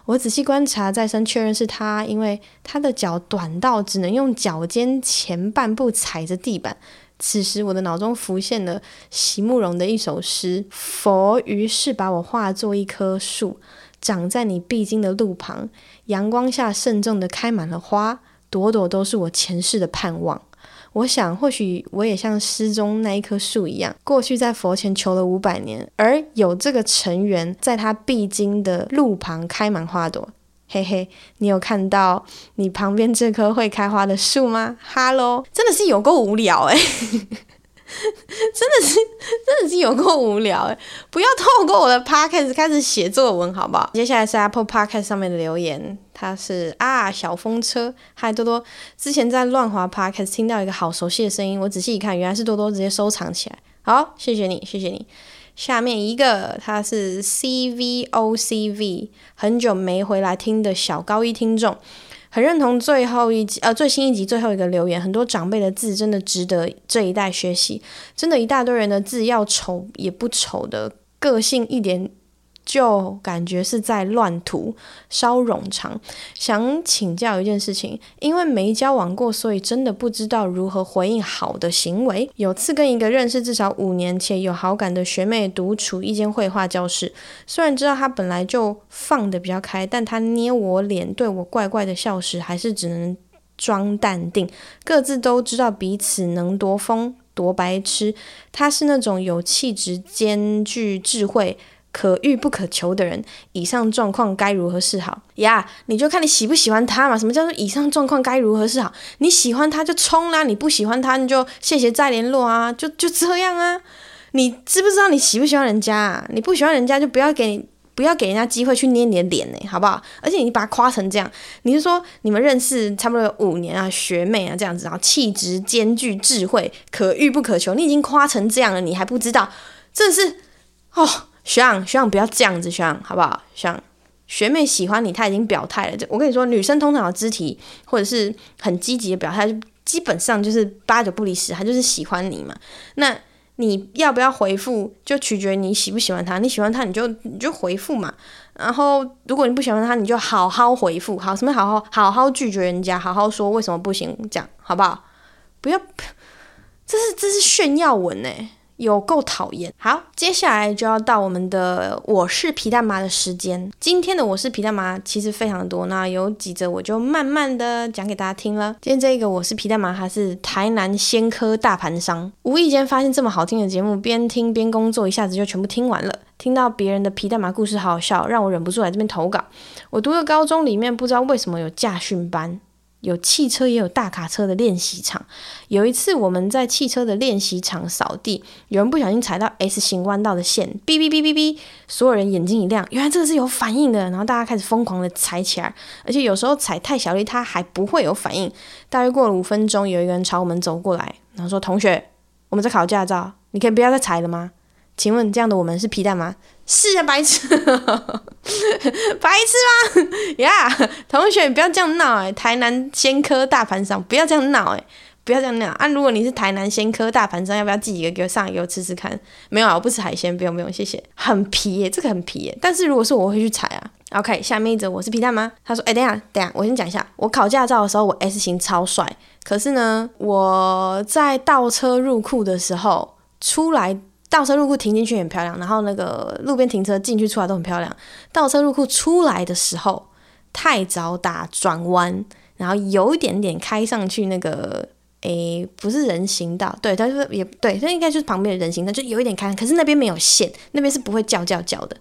我仔细观察，再三确认是他，因为他的脚短到只能用脚尖前半步踩着地板。此时，我的脑中浮现了席慕容的一首诗：“佛于是把我化作一棵树，长在你必经的路旁，阳光下慎重地开满了花，朵朵都是我前世的盼望。”我想，或许我也像诗中那一棵树一样，过去在佛前求了五百年，而有这个尘缘，在他必经的路旁开满花朵。嘿嘿，你有看到你旁边这棵会开花的树吗？哈喽，真的是有够无聊诶，真的是真的是有够无聊诶，不要透过我的 podcast 开始写作文好不好？接下来是 Apple Podcast 上面的留言，他是啊小风车，嗨多多，之前在乱滑 podcast 听到一个好熟悉的声音，我仔细一看，原来是多多直接收藏起来。好，谢谢你，谢谢你。下面一个，他是 C V O C V，很久没回来听的小高一听众，很认同最后一集，呃，最新一集最后一个留言，很多长辈的字真的值得这一代学习，真的，一大堆人的字要丑也不丑的，个性一点。就感觉是在乱涂，稍冗长。想请教一件事情，因为没交往过，所以真的不知道如何回应好的行为。有次跟一个认识至少五年且有好感的学妹独处一间绘画教室，虽然知道她本来就放得比较开，但她捏我脸，对我怪怪的笑时，还是只能装淡定。各自都知道彼此能多疯多白痴。她是那种有气质兼具智慧。可遇不可求的人，以上状况该如何是好呀你就看你喜不喜欢他嘛。什么叫做以上状况该如何是好？你喜欢他就冲啦，你不喜欢他你就谢谢再联络啊，就就这样啊。你知不知道你喜不喜欢人家啊？你不喜欢人家就不要给不要给人家机会去捏你的脸呢，好不好？而且你把他夸成这样，你是说你们认识差不多有五年啊，学妹啊这样子，然后气质兼具智慧，可遇不可求，你已经夸成这样了，你还不知道？真的是哦。学长，学长不要这样子，学长好不好？学，学妹喜欢你，她已经表态了。我跟你说，女生通常有肢体或者是很积极的表态，基本上就是八九不离十，她就是喜欢你嘛。那你要不要回复，就取决于你喜不喜欢她。你喜欢她，你就你就回复嘛。然后如果你不喜欢她，你就好好回复，好什么好好好好拒绝人家，好好说为什么不行，这样好不好？不要，这是这是炫耀文哎。有够讨厌。好，接下来就要到我们的我是皮蛋妈的时间。今天的我是皮蛋妈其实非常多，那有几则我就慢慢的讲给大家听了。今天这一个我是皮蛋妈，它是台南先科大盘商。无意间发现这么好听的节目，边听边工作，一下子就全部听完了。听到别人的皮蛋妈故事好好笑，让我忍不住来这边投稿。我读的高中里面不知道为什么有驾训班。有汽车也有大卡车的练习场。有一次我们在汽车的练习场扫地，有人不小心踩到 S 型弯道的线，哔哔哔哔哔，所有人眼睛一亮，原来这个是有反应的。然后大家开始疯狂的踩起来，而且有时候踩太小力，它还不会有反应。大约过了五分钟，有一个人朝我们走过来，然后说：“同学，我们在考驾照，你可以不要再踩了吗？请问这样的我们是皮蛋吗？”是啊，白痴，白痴吗？呀、同学，不要这样闹哎！台南先科大盘商，不要这样闹哎！不要这样闹啊！如果你是台南先科大盘商，要不要寄几个给我上来给我吃吃看？没有啊，我不吃海鲜，不用不用，谢谢。很皮耶，这个很皮耶。但是如果是我会去踩啊。OK，下面一则我是皮蛋吗？他说：哎、等下等下，我先讲一下，我考驾照的时候我 S 型超帅，可是呢，我在倒车入库的时候出来。倒车入库停进去很漂亮，然后那个路边停车进去出来都很漂亮。倒车入库出来的时候太早打转弯，然后有一点点开上去那个诶，不是人行道，对，它是也对，它应该就是旁边的人行道，就有一点开，可是那边没有线，那边是不会叫叫叫的，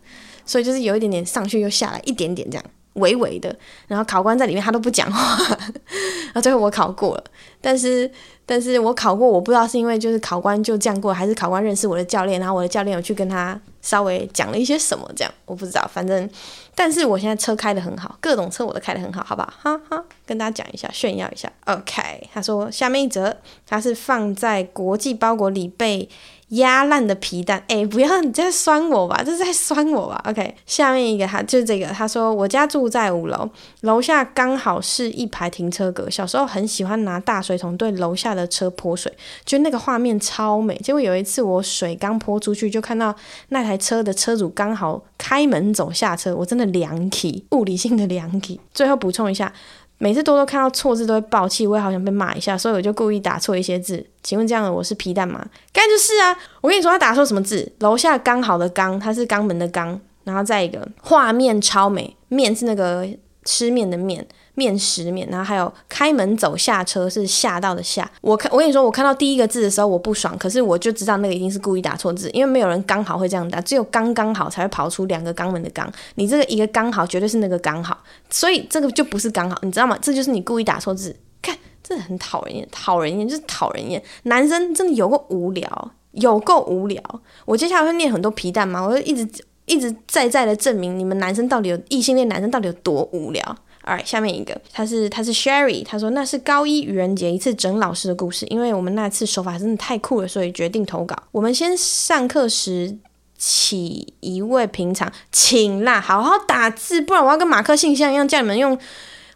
所以就是有一点点上去又下来一点点这样。微微的，然后考官在里面，他都不讲话，然后最后我考过了，但是但是我考过，我不知道是因为就是考官就这样过，还是考官认识我的教练，然后我的教练有去跟他稍微讲了一些什么，这样我不知道，反正，但是我现在车开得很好，各种车我都开得很好，好不好？哈哈，跟大家讲一下，炫耀一下。OK，他说下面一则，他是放在国际包裹里被。压烂的皮蛋，哎、不要你在酸我吧，这是在酸我吧？OK，下面一个他就是这个，他说我家住在五楼，楼下刚好是一排停车格。小时候很喜欢拿大水桶对楼下的车泼水，觉得那个画面超美。结果有一次我水刚泼出去，就看到那台车的车主刚好开门走下车，我真的凉气，物理性的凉气。最后补充一下。每次多多看到错字都会爆气，我也好想被骂一下，所以我就故意打错一些字。请问这样的我是皮蛋吗？该就是啊！我跟你说他打错什么字？楼下刚好的刚，它是肛门的肛，然后再一个画面超美，面是那个吃面的面。面食面，然后还有开门走下车是下到的下。我看我跟你说，我看到第一个字的时候我不爽，可是我就知道那个一定是故意打错字，因为没有人刚好会这样打，只有刚刚好才会跑出两个肛门的肛。你这个一个刚好绝对是那个刚好，所以这个就不是刚好，你知道吗？这就是你故意打错字。看，这很讨人厌，讨人厌就是讨人厌。男生真的有够无聊，有够无聊。我接下来会念很多皮蛋吗？我就一直一直在在的证明你们男生到底有异性恋男生到底有多无聊。Alright，下面一个，他是他是 Sherry，他说那是高一愚人节一次整老师的故事，因为我们那次手法真的太酷了，所以决定投稿。我们先上课时起一位平常，请啦，好好打字，不然我要跟马克信箱一样叫你们用。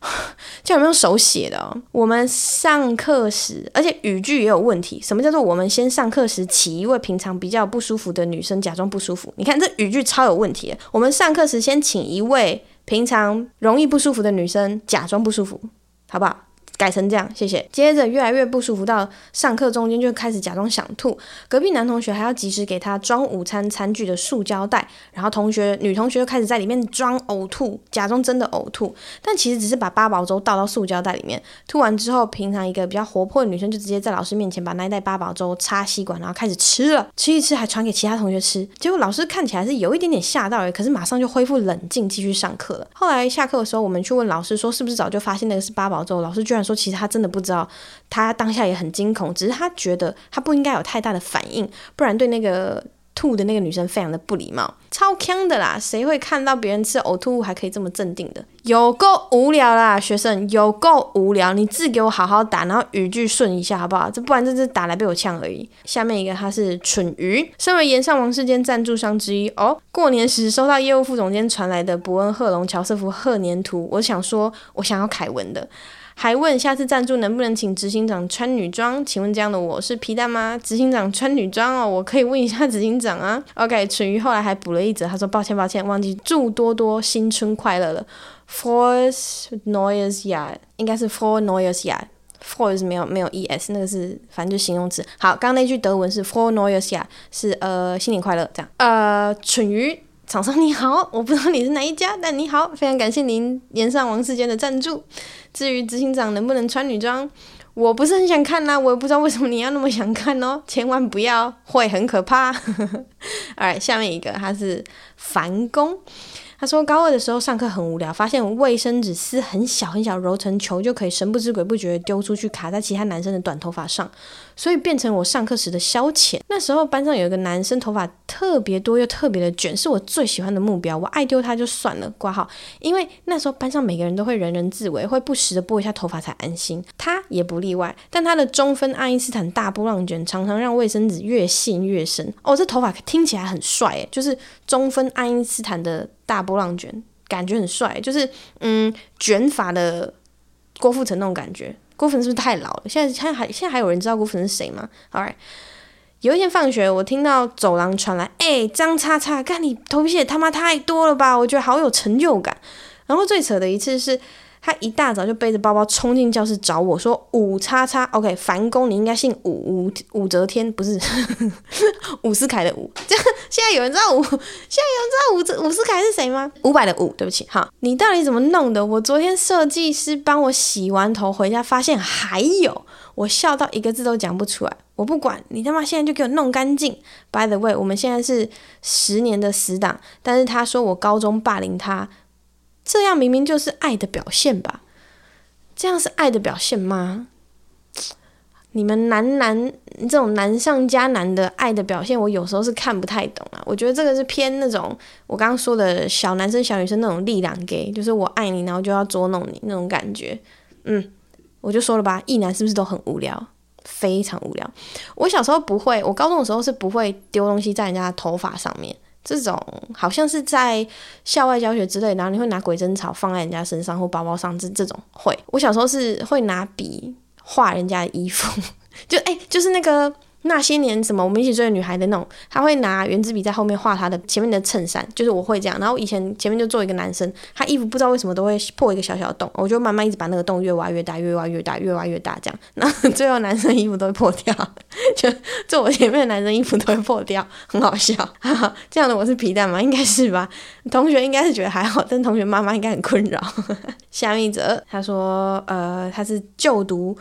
叫你们用手写的。我们上课时，而且语句也有问题。什么叫做我们先上课时，请一位平常比较不舒服的女生假装不舒服？你看这语句超有问题。我们上课时先请一位平常容易不舒服的女生假装不舒服，好不好？改成这样，谢谢。接着越来越不舒服，到上课中间就开始假装想吐。隔壁男同学还要及时给他装午餐餐具的塑胶袋，然后同学女同学就开始在里面装呕吐，假装真的呕吐，但其实只是把八宝粥倒到塑胶袋里面。吐完之后，平常一个比较活泼的女生就直接在老师面前把那一袋八宝粥插吸管，然后开始吃了，吃一吃还传给其他同学吃。结果老师看起来是有一点点吓到，可是马上就恢复冷静，继续上课了。后来下课的时候，我们去问老师说是不是早就发现那个是八宝粥，老师居然说其实他真的不知道，他当下也很惊恐，只是他觉得他不应该有太大的反应，不然对那个吐的那个女生非常的不礼貌，超锵的啦！谁会看到别人吃呕吐物还可以这么镇定的？有够无聊啦，学生有够无聊！你字给我好好打，然后语句顺一下好不好？这不然这是打来被我呛而已。下面一个他是蠢鱼，身为炎上王世坚赞助商之一哦。过年时收到业务副总监传来的伯恩贺龙乔瑟夫贺年图，我想说，我想要凯文的。还问下次赞助能不能请执行长穿女装？请问这样的我是皮蛋吗？执行长穿女装哦，我可以问一下执行长啊。OK，蠢鱼后来还补了一则，他说抱歉抱歉，忘记祝多多新春快乐了。For Neues Jahr 应该是 For Neues Jahr，For 没有没有 es，那个是反正就形容词。好，刚刚那句德文是 For Neues Jahr，是呃新年快乐这样。呃，蠢鱼。厂商你好，我不知道你是哪一家，但你好，非常感谢您炎上王世坚的赞助。至于执行长能不能穿女装，我不是很想看呐、我也不知道为什么你要那么想看哦，千万不要，会很可怕。哎，下面一个他是樊工。他说高二的时候上课很无聊，发现卫生纸丝很小很小，揉成球就可以神不知鬼不觉丢出去，卡在其他男生的短头发上，所以变成我上课时的消遣。那时候班上有一个男生头发特别多又特别的卷，是我最喜欢的目标。我爱丢他就算了，挂号。因为那时候班上每个人都会人人自危，会不时的拨一下头发才安心，他也不例外。但他的中分爱因斯坦大波浪卷常常让卫生纸越陷越深。哦，这头发听起来很帅诶，就是中分爱因斯坦的。大波浪卷，感觉很帅，就是嗯，卷发的郭富城那种感觉。郭富城是不是太老了？现在现在还现在还有人知道郭富城是谁吗？Alright，有一天放学，我听到走廊传来，哎、张叉叉，看你头皮屑他妈太多了吧？我觉得好有成就感。然后最扯的一次是。他一大早就背着包包冲进教室找我说：“武叉叉，OK，樊公，你应该姓武，武武则天不是 伍思凯的伍。这 样现在有人知道武，现在有人知道伍伍思凯是谁吗？伍佰的伍，对不起，哈，你到底怎么弄的？我昨天设计师帮我洗完头回家，发现还有，我笑到一个字都讲不出来。我不管你他妈现在就给我弄干净。By the way，我们现在是十年的死党，但是他说我高中霸凌他。”这样明明就是爱的表现吧？这样是爱的表现吗？你们男男这种难上加难的爱的表现，我有时候是看不太懂啊。我觉得这个是偏那种我刚刚说的小男生小女生那种力量给，就是我爱你，然后就要捉弄你那种感觉。嗯，我就说了吧，异男是不是都很无聊？非常无聊。我小时候不会，我高中的时候是不会丢东西在人家的头发上面。这种好像是在校外教学之类，然后你会拿鬼针草放在人家身上或包包上，这这种会。我小时候是会拿笔画人家的衣服，就哎、就是那个。那些年什么我们一起追的女孩的那种，他会拿原子笔在后面画他的前面的衬衫，就是我会这样。然后以前前面就坐一个男生，他衣服不知道为什么都会破一个小小的洞，我就慢慢一直把那个洞越挖越大，越挖越大，越挖越大这样。然后最后男生衣服都会破掉，就坐我前面的男生衣服都会破掉，很好笑。哈哈，这样的我是皮蛋吗？应该是吧。同学应该是觉得还好，但同学妈妈应该很困扰。下面一则，他说，呃，他是就读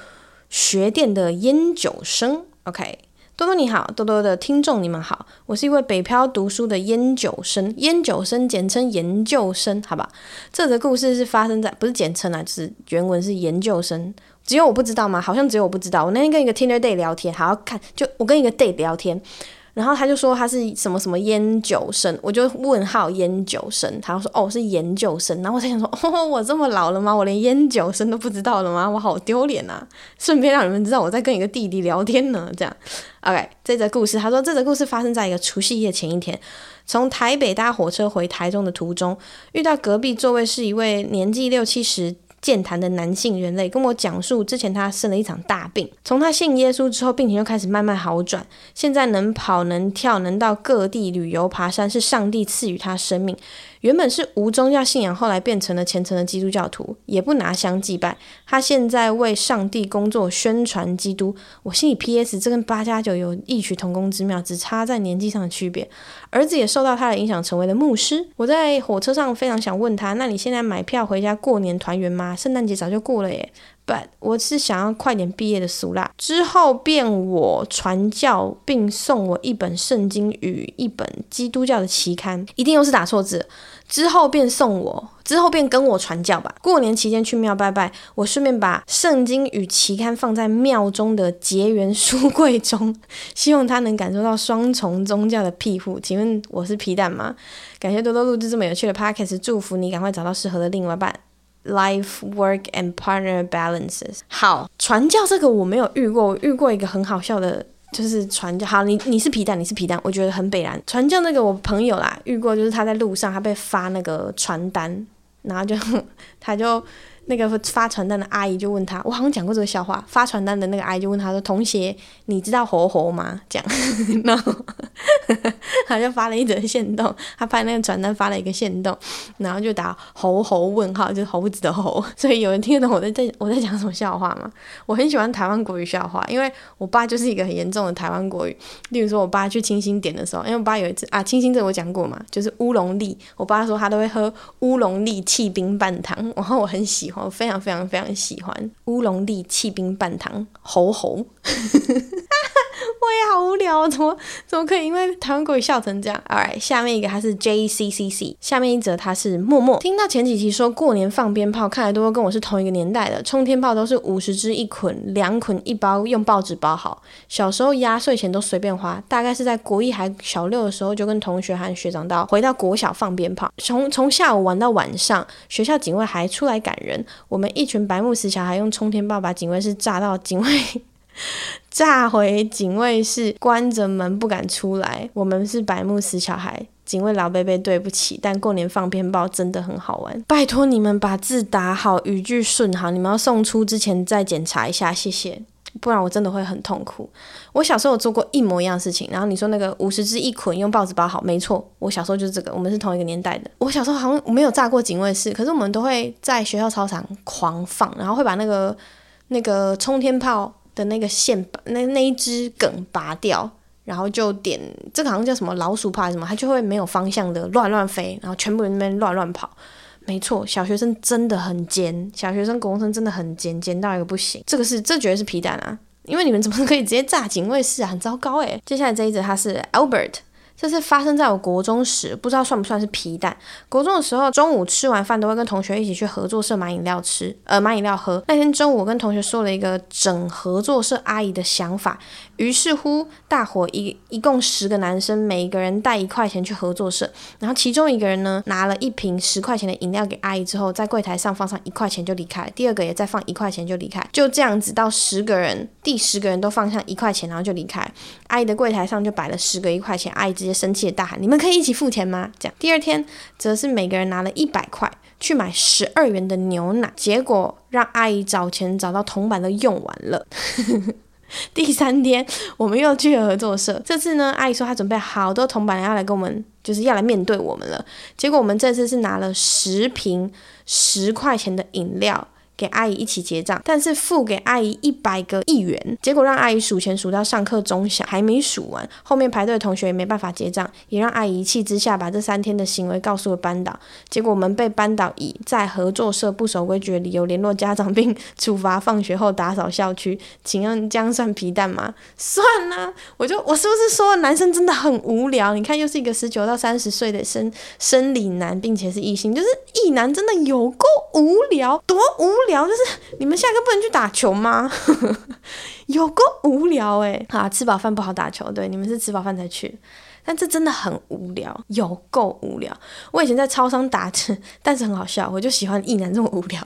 学店的烟酒生，OK。多多你好，多多的听众你们好，我是一位北漂读书的烟酒生，烟酒生简称研究生，好吧？这则故事是发生在不是简称啊，就是原文是研究生，只有我不知道吗？好像只有我不知道。我那天跟一个 Tinder day 聊天，好要看，就我跟一个 day 聊天，然后他就说他是什么什么研究生，我就问号研究生，他说哦是研究生，然后我才想说 哦我这么老了吗？我连研究生都不知道了吗？我好丢脸啊！顺便让你们知道我在跟一个弟弟聊天呢，这样。OK，这则故事，他说这则故事发生在一个除夕夜前一天，从台北搭火车回台中的途中，遇到隔壁座位是一位年纪六七十。健谈的男性人类跟我讲述，之前他生了一场大病，从他信耶稣之后，病情就开始慢慢好转，现在能跑能跳，能到各地旅游爬山，是上帝赐予他生命。原本是无宗教信仰，后来变成了虔诚的基督教徒，也不拿香祭拜。他现在为上帝工作，宣传基督。我心里 P.S. 这跟八加九有异曲同工之妙，只差在年纪上的区别。儿子也受到他的影响，成为了牧师。我在火车上非常想问他：那你现在买票回家过年团圆吗？圣诞节早就过了耶。But 我是想要快点毕业的俗辣，之后便我传教，并送我一本圣经与一本基督教的期刊，一定又是打错字。之后便送我，之后便跟我传教吧。过年期间去庙拜拜，我顺便把圣经与期刊放在庙中的结缘书柜中，希望他能感受到双重宗教的庇护。请问我是皮蛋吗？感谢多多录制这么有趣的 podcast，祝福你赶快找到适合的另外一半。Life, work, and partner balances。好，传教这个我没有遇过，我遇过一个很好笑的，就是传教。好，你你是皮蛋，你是皮蛋，我觉得很北然。传教那个我朋友啦，遇过，就是他在路上，他被发那个传单，然后就 他就。那个发传单的阿姨就问他，我好像讲过这个笑话。发传单的那个阿姨就问他说：“同学，你知道猴猴吗？”这样，然后他就发了一则线动，他拍那个传单发了一个线动，然后就打猴猴问号，就是猴子的猴。所以有人听得懂我在在我在讲什么笑话吗？我很喜欢台湾国语笑话，因为我爸就是一个很严重的台湾国语。例如说，我爸去清新点的时候，因为我爸有一次啊，清新这我讲过嘛，就是乌龙绿。我爸说他都会喝乌龙绿气冰半糖，然后我很喜欢。我非常非常非常喜欢乌龙绿汽冰半糖，吼吼。我也好无聊，怎么怎么可以因为台湾国语笑成这样？All right，下面一个他是 JCCC，下面一则他是默默。听到前几期说过年放鞭炮，看来都跟我是同一个年代的。冲天炮都是五十支一捆，两捆一包，用报纸包好。小时候压岁钱都随便花，大概是在国一还小六的时候，就跟同学和学长到回到国小放鞭炮，从从下午玩到晚上。学校警卫还出来赶人，我们一群白木死小孩用冲天炮把警卫室炸到警卫。炸回警卫室，关着门不敢出来。我们是白目死小孩，警卫老伯伯对不起。但过年放鞭炮真的很好玩，拜托你们把字打好，语句顺好。你们要送出之前再检查一下，谢谢。不然我真的会很痛苦。我小时候有做过一模一样的事情，然后你说那个五十支一捆用报纸包好，没错，我小时候就是这个。我们是同一个年代的。我小时候好像没有炸过警卫室，可是我们都会在学校操场狂放，然后会把那个那个冲天炮。的那个线把那那一只梗拔掉，然后就点这个好像叫什么老鼠怕什么，它就会没有方向的乱乱飞，然后全部人那边乱乱跑。没错，小学生真的很尖，小学生、高中生真的很尖，尖到一个不行。这个是这绝对是皮蛋啊，因为你们怎么可以直接炸警卫室啊？很糟糕诶。接下来这一则他是 Albert。这是发生在我国中时，不知道算不算是皮蛋。国中的时候，中午吃完饭都会跟同学一起去合作社买饮料吃，呃，买饮料喝。那天中午，我跟同学说了一个整合作社阿姨的想法，于是乎，大伙一一共十个男生，每一个人带一块钱去合作社。然后其中一个人呢，拿了一瓶十块钱的饮料给阿姨之后，在柜台上放上一块钱就离开。第二个也再放一块钱就离开。就这样子到十个人，第十个人都放上一块钱，然后就离开。阿姨的柜台上就摆了十个一块钱，阿姨直接生气的大喊：“你们可以一起付钱吗？”这样，第二天则是每个人拿了一百块去买十二元的牛奶，结果让阿姨找钱找到铜板都用完了。第三天我们又去了合作社，这次呢，阿姨说她准备好多铜板要来跟我们，就是要来面对我们了。结果我们这次是拿了十瓶十块钱的饮料。给阿姨一起结账，但是付给阿姨一百个一元，结果让阿姨数钱数到上课钟响还没数完，后面排队的同学也没办法结账，也让阿姨一气之下把这三天的行为告诉了班导，结果我们被班导以在合作社不守规矩的理由联络家长，并处罚放学后打扫校区，请问这样算皮蛋吗？算啦，我就我是不是说男生真的很无聊？你看又是一个十九到三十岁的生生理男，并且是异性，就是异男真的有够无聊，多无聊！就是你们下课不能去打球吗？有够无聊哎！啊，吃饱饭不好打球，对，你们是吃饱饭才去。但这真的很无聊，有够无聊。我以前在超商打，但是很好笑，我就喜欢役男这么无聊。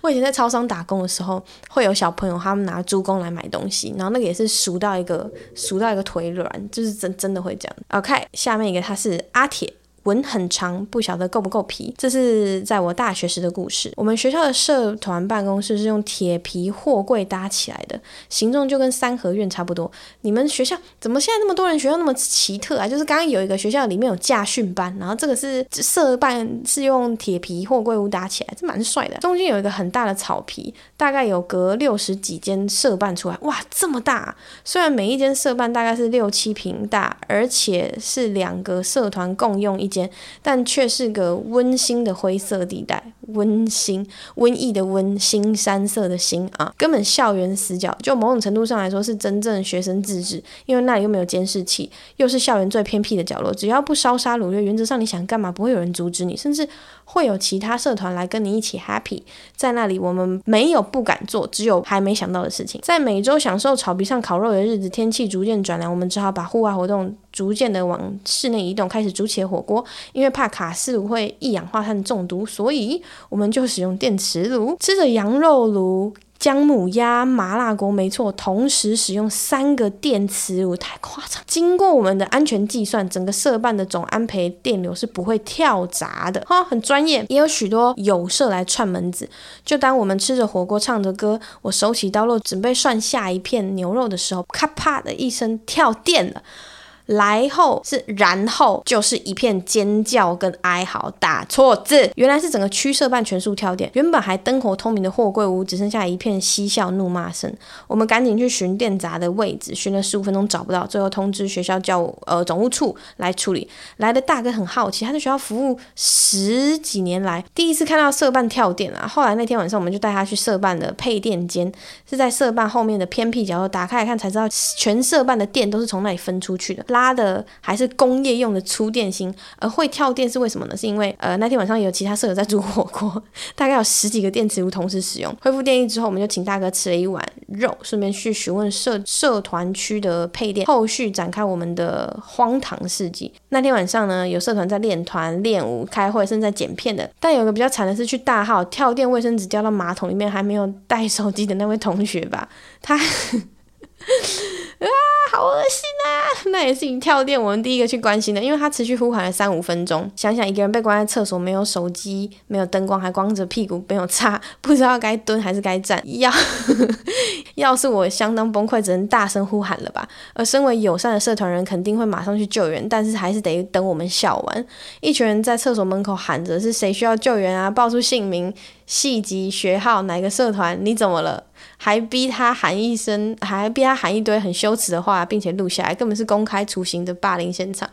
我以前在超商打工的时候，会有小朋友他们拿猪公来买东西，然后那个也是数到一个数到一个腿软，就是真真的会这样。OK，下面一个他是阿铁。纹很长，不晓得够不够皮。这是在我大学时的故事。我们学校的社团办公室是用铁皮货柜搭起来的，形状就跟三合院差不多。你们学校怎么现在那么多人？学校那么奇特啊？就是刚刚有一个学校里面有驾训班，然后这个是社办是用铁皮货柜屋搭起来，这蛮帅的。中间有一个很大的草皮，大概有隔六十几间社办出来，哇，这么大！虽然每一间社办大概是六七平大，而且是两个社团共用一间，但却是个温馨的灰色地带，温馨，瘟疫的温，新山色的新啊，根本校园死角，就某种程度上来说是真正学生自治，因为那里又没有监视器，又是校园最偏僻的角落，只要不烧杀掳掠，原则上你想干嘛不会有人阻止你，甚至会有其他社团来跟你一起 happy，在那里我们没有不敢做，只有还没想到的事情。在每周享受草皮上烤肉的日子，天气逐渐转凉，我们只好把户外活动逐渐的往室内移动，开始煮起火锅。因为怕卡式炉会一氧化碳中毒，所以我们就使用电磁炉，吃着羊肉炉、姜母鸭、麻辣锅，没错，同时使用三个电磁炉，太夸张。经过我们的安全计算，整个社办的总安培电流是不会跳闸的，哈，很专业。也有许多友社来串门子，就当我们吃着火锅，唱着歌，我手起刀落，准备涮下一片牛肉的时候，咔啪的一声跳电了。来后是然后，就是一片尖叫跟哀嚎，打错字，原来是整个区社办全数跳电，原本还灯火通明的货柜屋只剩下一片嬉笑怒骂声。我们赶紧去寻电闸的位置，寻了十五分钟找不到，最后通知学校教务呃总务处来处理。来的大哥很好奇，他在学校服务十几年来，第一次看到社办跳电啊。后来那天晚上，我们就带他去社办的配电间，是在社办后面的偏僻角落，打开来看才知道，全社办的电都是从那里分出去的。拉他的还是工业用的粗电芯，而会跳电是为什么呢？是因为呃那天晚上有其他舍友在煮火锅，大概有十几个电磁炉同时使用。恢复电力之后，我们就请大哥吃了一碗肉，顺便去询问社社团区的配电，后续展开我们的荒唐事迹。那天晚上呢，有社团在练团、练舞、开会，甚至在剪片的。但有个比较惨的是，去大号跳电，卫生纸掉到马桶里面，还没有带手机的那位同学吧，他。啊，好恶心啊！那也是你跳电，我们第一个去关心的，因为他持续呼喊了三五分钟。想想一个人被关在厕所，没有手机，没有灯光，还光着屁股，没有擦，不知道该蹲还是该站。要 要是我相当崩溃，只能大声呼喊了吧。而身为友善的社团人，肯定会马上去救援，但是还是得等我们笑完。一群人在厕所门口喊着：“是谁需要救援啊？报出姓名、系级、学号，哪个社团？你怎么了？”还逼他喊一声，还逼他喊一堆很羞耻的话，并且录下来，根本是公开处刑的霸凌现场。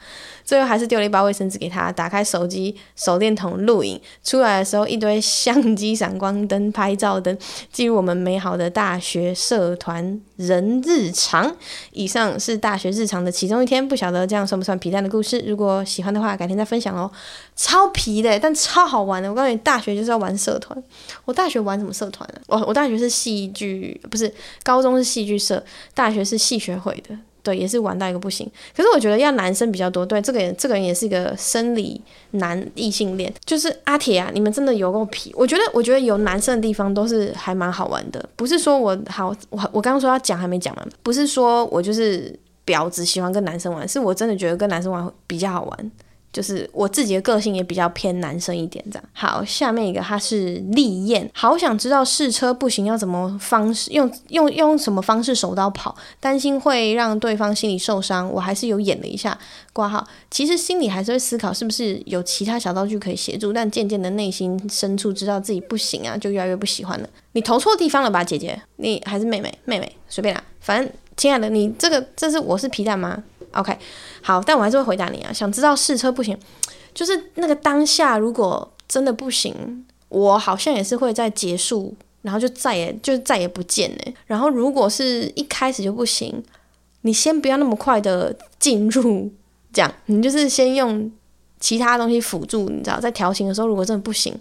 最后还是丢了一包卫生纸给他，打开手机手电筒录影，出来的时候一堆相机闪光灯、拍照灯，记录我们美好的大学社团人日常。以上是大学日常的其中一天，不晓得这样算不算皮蛋的故事？如果喜欢的话，改天再分享哦。超皮的，但超好玩的。我告诉你，大学就是要玩社团。我大学玩什么社团呢？我我大学是戏剧，不是，高中是戏剧社，大学是系学会的。对，也是玩到一个不行。可是我觉得要男生比较多。对，这个人，这个人也是一个生理男异性恋。就是阿铁啊，你们真的有够皮。我觉得，我觉得有男生的地方都是还蛮好玩的。不是说我好，我我刚刚说要讲还没讲完。不是说我就是婊子喜欢跟男生玩，是我真的觉得跟男生玩比较好玩。就是我自己的个性也比较偏男生一点，这样。好，下面一个他是丽燕，好想知道试车不行要怎么方式用用用什么方式手刀跑，担心会让对方心里受伤，我还是有演了一下挂号。其实心里还是会思考是不是有其他小道具可以协助，但渐渐的内心深处知道自己不行啊，就越来越不喜欢了。你投错地方了吧，姐姐？你还是妹妹？妹妹随便啦，反正亲爱的，你这个这是我是皮蛋吗？OK，好，但我还是会回答你啊。想知道试车不行，就是那个当下，如果真的不行，我好像也是会在结束，然后就再也就再也不见呢。然后如果是一开始就不行，你先不要那么快的进入，这样你就是先用其他东西辅助，你知道，在调情的时候，如果真的不行，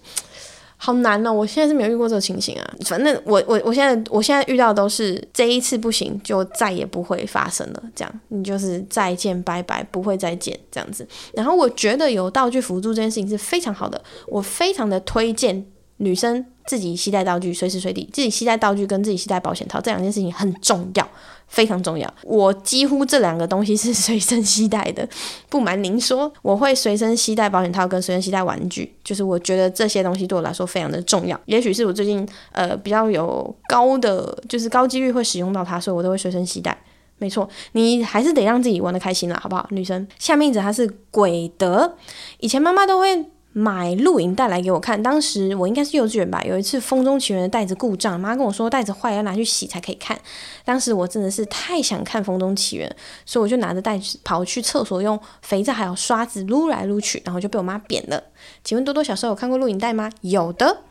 好难哦。我现在是没有遇过这个情形啊。反正我我我现在我现在遇到的都是这一次不行，就再也不会发生了。这样，你就是再见拜拜，不会再见这样子。然后我觉得有道具辅助这件事情是非常好的，我非常的推荐女生自己携带道具，随时随地自己携带道具跟自己携带保险套这两件事情很重要。非常重要，我几乎这两个东西是随身携带的。不瞒您说，我会随身携带保险套跟随身携带玩具，就是我觉得这些东西对我来说非常的重要。也许是我最近呃比较有高的，就是高几率会使用到它，所以我都会随身携带。没错，你还是得让自己玩得开心啦，好不好，女生？下面一则它是鬼德，以前妈妈都会。买录影带来给我看，当时我应该是幼稚园吧。有一次《风中奇缘》的袋子故障，妈跟我说袋子坏要拿去洗才可以看。当时我真的是太想看《风中奇缘》，所以我就拿着袋子跑去厕所，用肥皂还有刷子撸来撸去，然后就被我妈扁了。请问多多小时候有看过录影带吗？有的，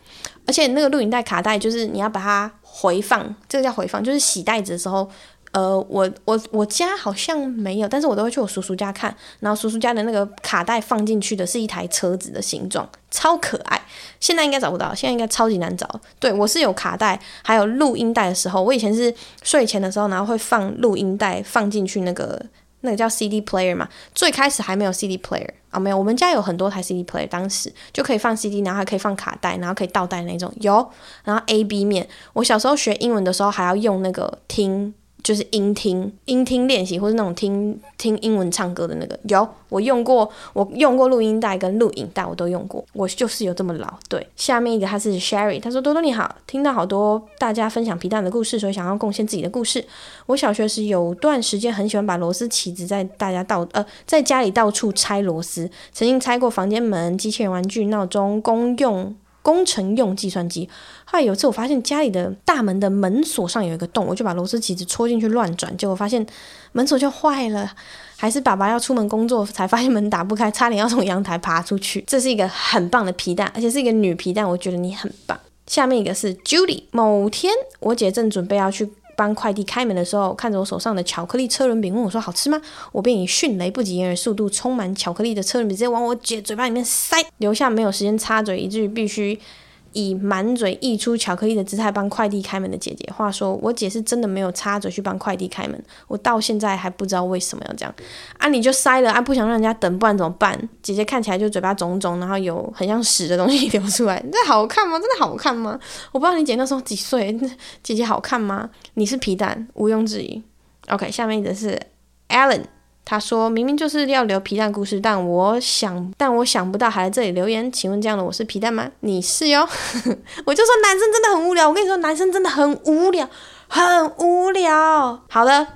而且那个录影带卡带就是你要把它回放，这个叫回放，就是洗袋子的时候。呃，我我我家好像没有，但是我都会去我叔叔家看，然后叔叔家的那个卡带放进去的是一台车子的形状，超可爱。现在应该找不到，现在应该超级难找。对，我是有卡带，还有录音带的时候，我以前是睡前的时候，然后会放录音带放进去那个那个叫 CD player 嘛。最开始还没有 CD player 啊，没有，我们家有很多台 CD player，当时就可以放 CD，然后还可以放卡带，然后可以倒带那种有，然后 A B 面。我小时候学英文的时候还要用那个听。就是音听、音听练习，或是那种听听英文唱歌的那个，有我用过，我用过录音带跟录影带，我都用过。我就是有这么老。对，下面一个他是 Sherry，他说多多你好，听到好多大家分享皮蛋的故事，所以想要贡献自己的故事。我小学时有段时间很喜欢把螺丝起子在大家到呃在家里到处拆螺丝，曾经拆过房间门、机器人玩具、闹钟、公用。工程用计算机。后来有一次，我发现家里的大门的门锁上有一个洞，我就把螺丝起子戳进去乱转，结果发现门锁就坏了。还是爸爸要出门工作才发现门打不开，差点要从阳台爬出去。这是一个很棒的皮蛋，而且是一个女皮蛋，我觉得你很棒。下面一个是 Judy。某天我姐正准备要去。帮快递开门的时候，看着我手上的巧克力车轮饼，问我说：“好吃吗？”我便以迅雷不及掩耳速度，充满巧克力的车轮饼直接往我姐嘴巴里面塞，留下没有时间插嘴，以至于必须。以满嘴溢出巧克力的姿态帮快递开门的姐姐，话说我姐是真的没有插嘴去帮快递开门，我到现在还不知道为什么要这样。啊，你就塞了啊，不想让人家等，不然怎么办？姐姐看起来就嘴巴肿肿，然后有很像屎的东西流出来，这好看吗？真的好看吗？我不知道你姐那时候几岁，姐姐好看吗？你是皮蛋，毋庸置疑。OK，下面一个是 Alan。他说明明就是要留皮蛋故事，但我想，但我想不到还来这里留言。请问这样的我是皮蛋吗？你是哟。我就说男生真的很无聊。我跟你说，男生真的很无聊，很无聊。好的，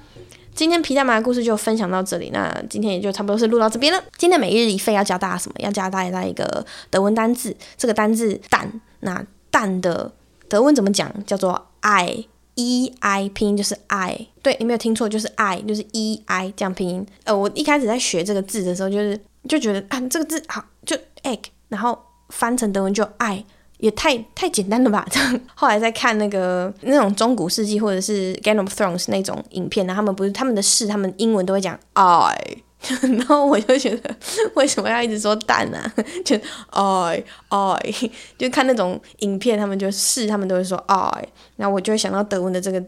今天皮蛋妈的故事就分享到这里。那今天也就差不多是录到这边了。今天每日一废要教大家什么？要教大家一个德文单字。这个单字蛋，那蛋的德文怎么讲？叫做爱。E i 拼音就是 i，，对，你没有听错，就是 i，，就是 e i 这样拼音。呃，我一开始在学这个字的时候，就是就觉得啊，这个字好就 egg，然后翻成德文就爱，也太太简单了吧？这样。后来在看那个那种中古世纪或者是 Game of Thrones 那种影片，然后他们不是他们的士，他们英文都会讲 i。然后我就觉得，为什么要一直说蛋呢、啊？就爱爱，就看那种影片，他们就是他们都会说爱。然后我就会想到德文的这个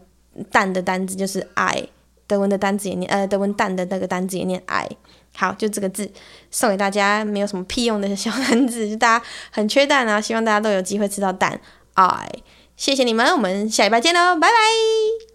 蛋的单字就是 I，，德文的单字也念呃，德文蛋的那个单字也念 I。好，就这个字送给大家，没有什么屁用的小单字，就大家很缺蛋啊，希望大家都有机会吃到蛋爱。谢谢你们，我们下礼拜见喽，拜拜。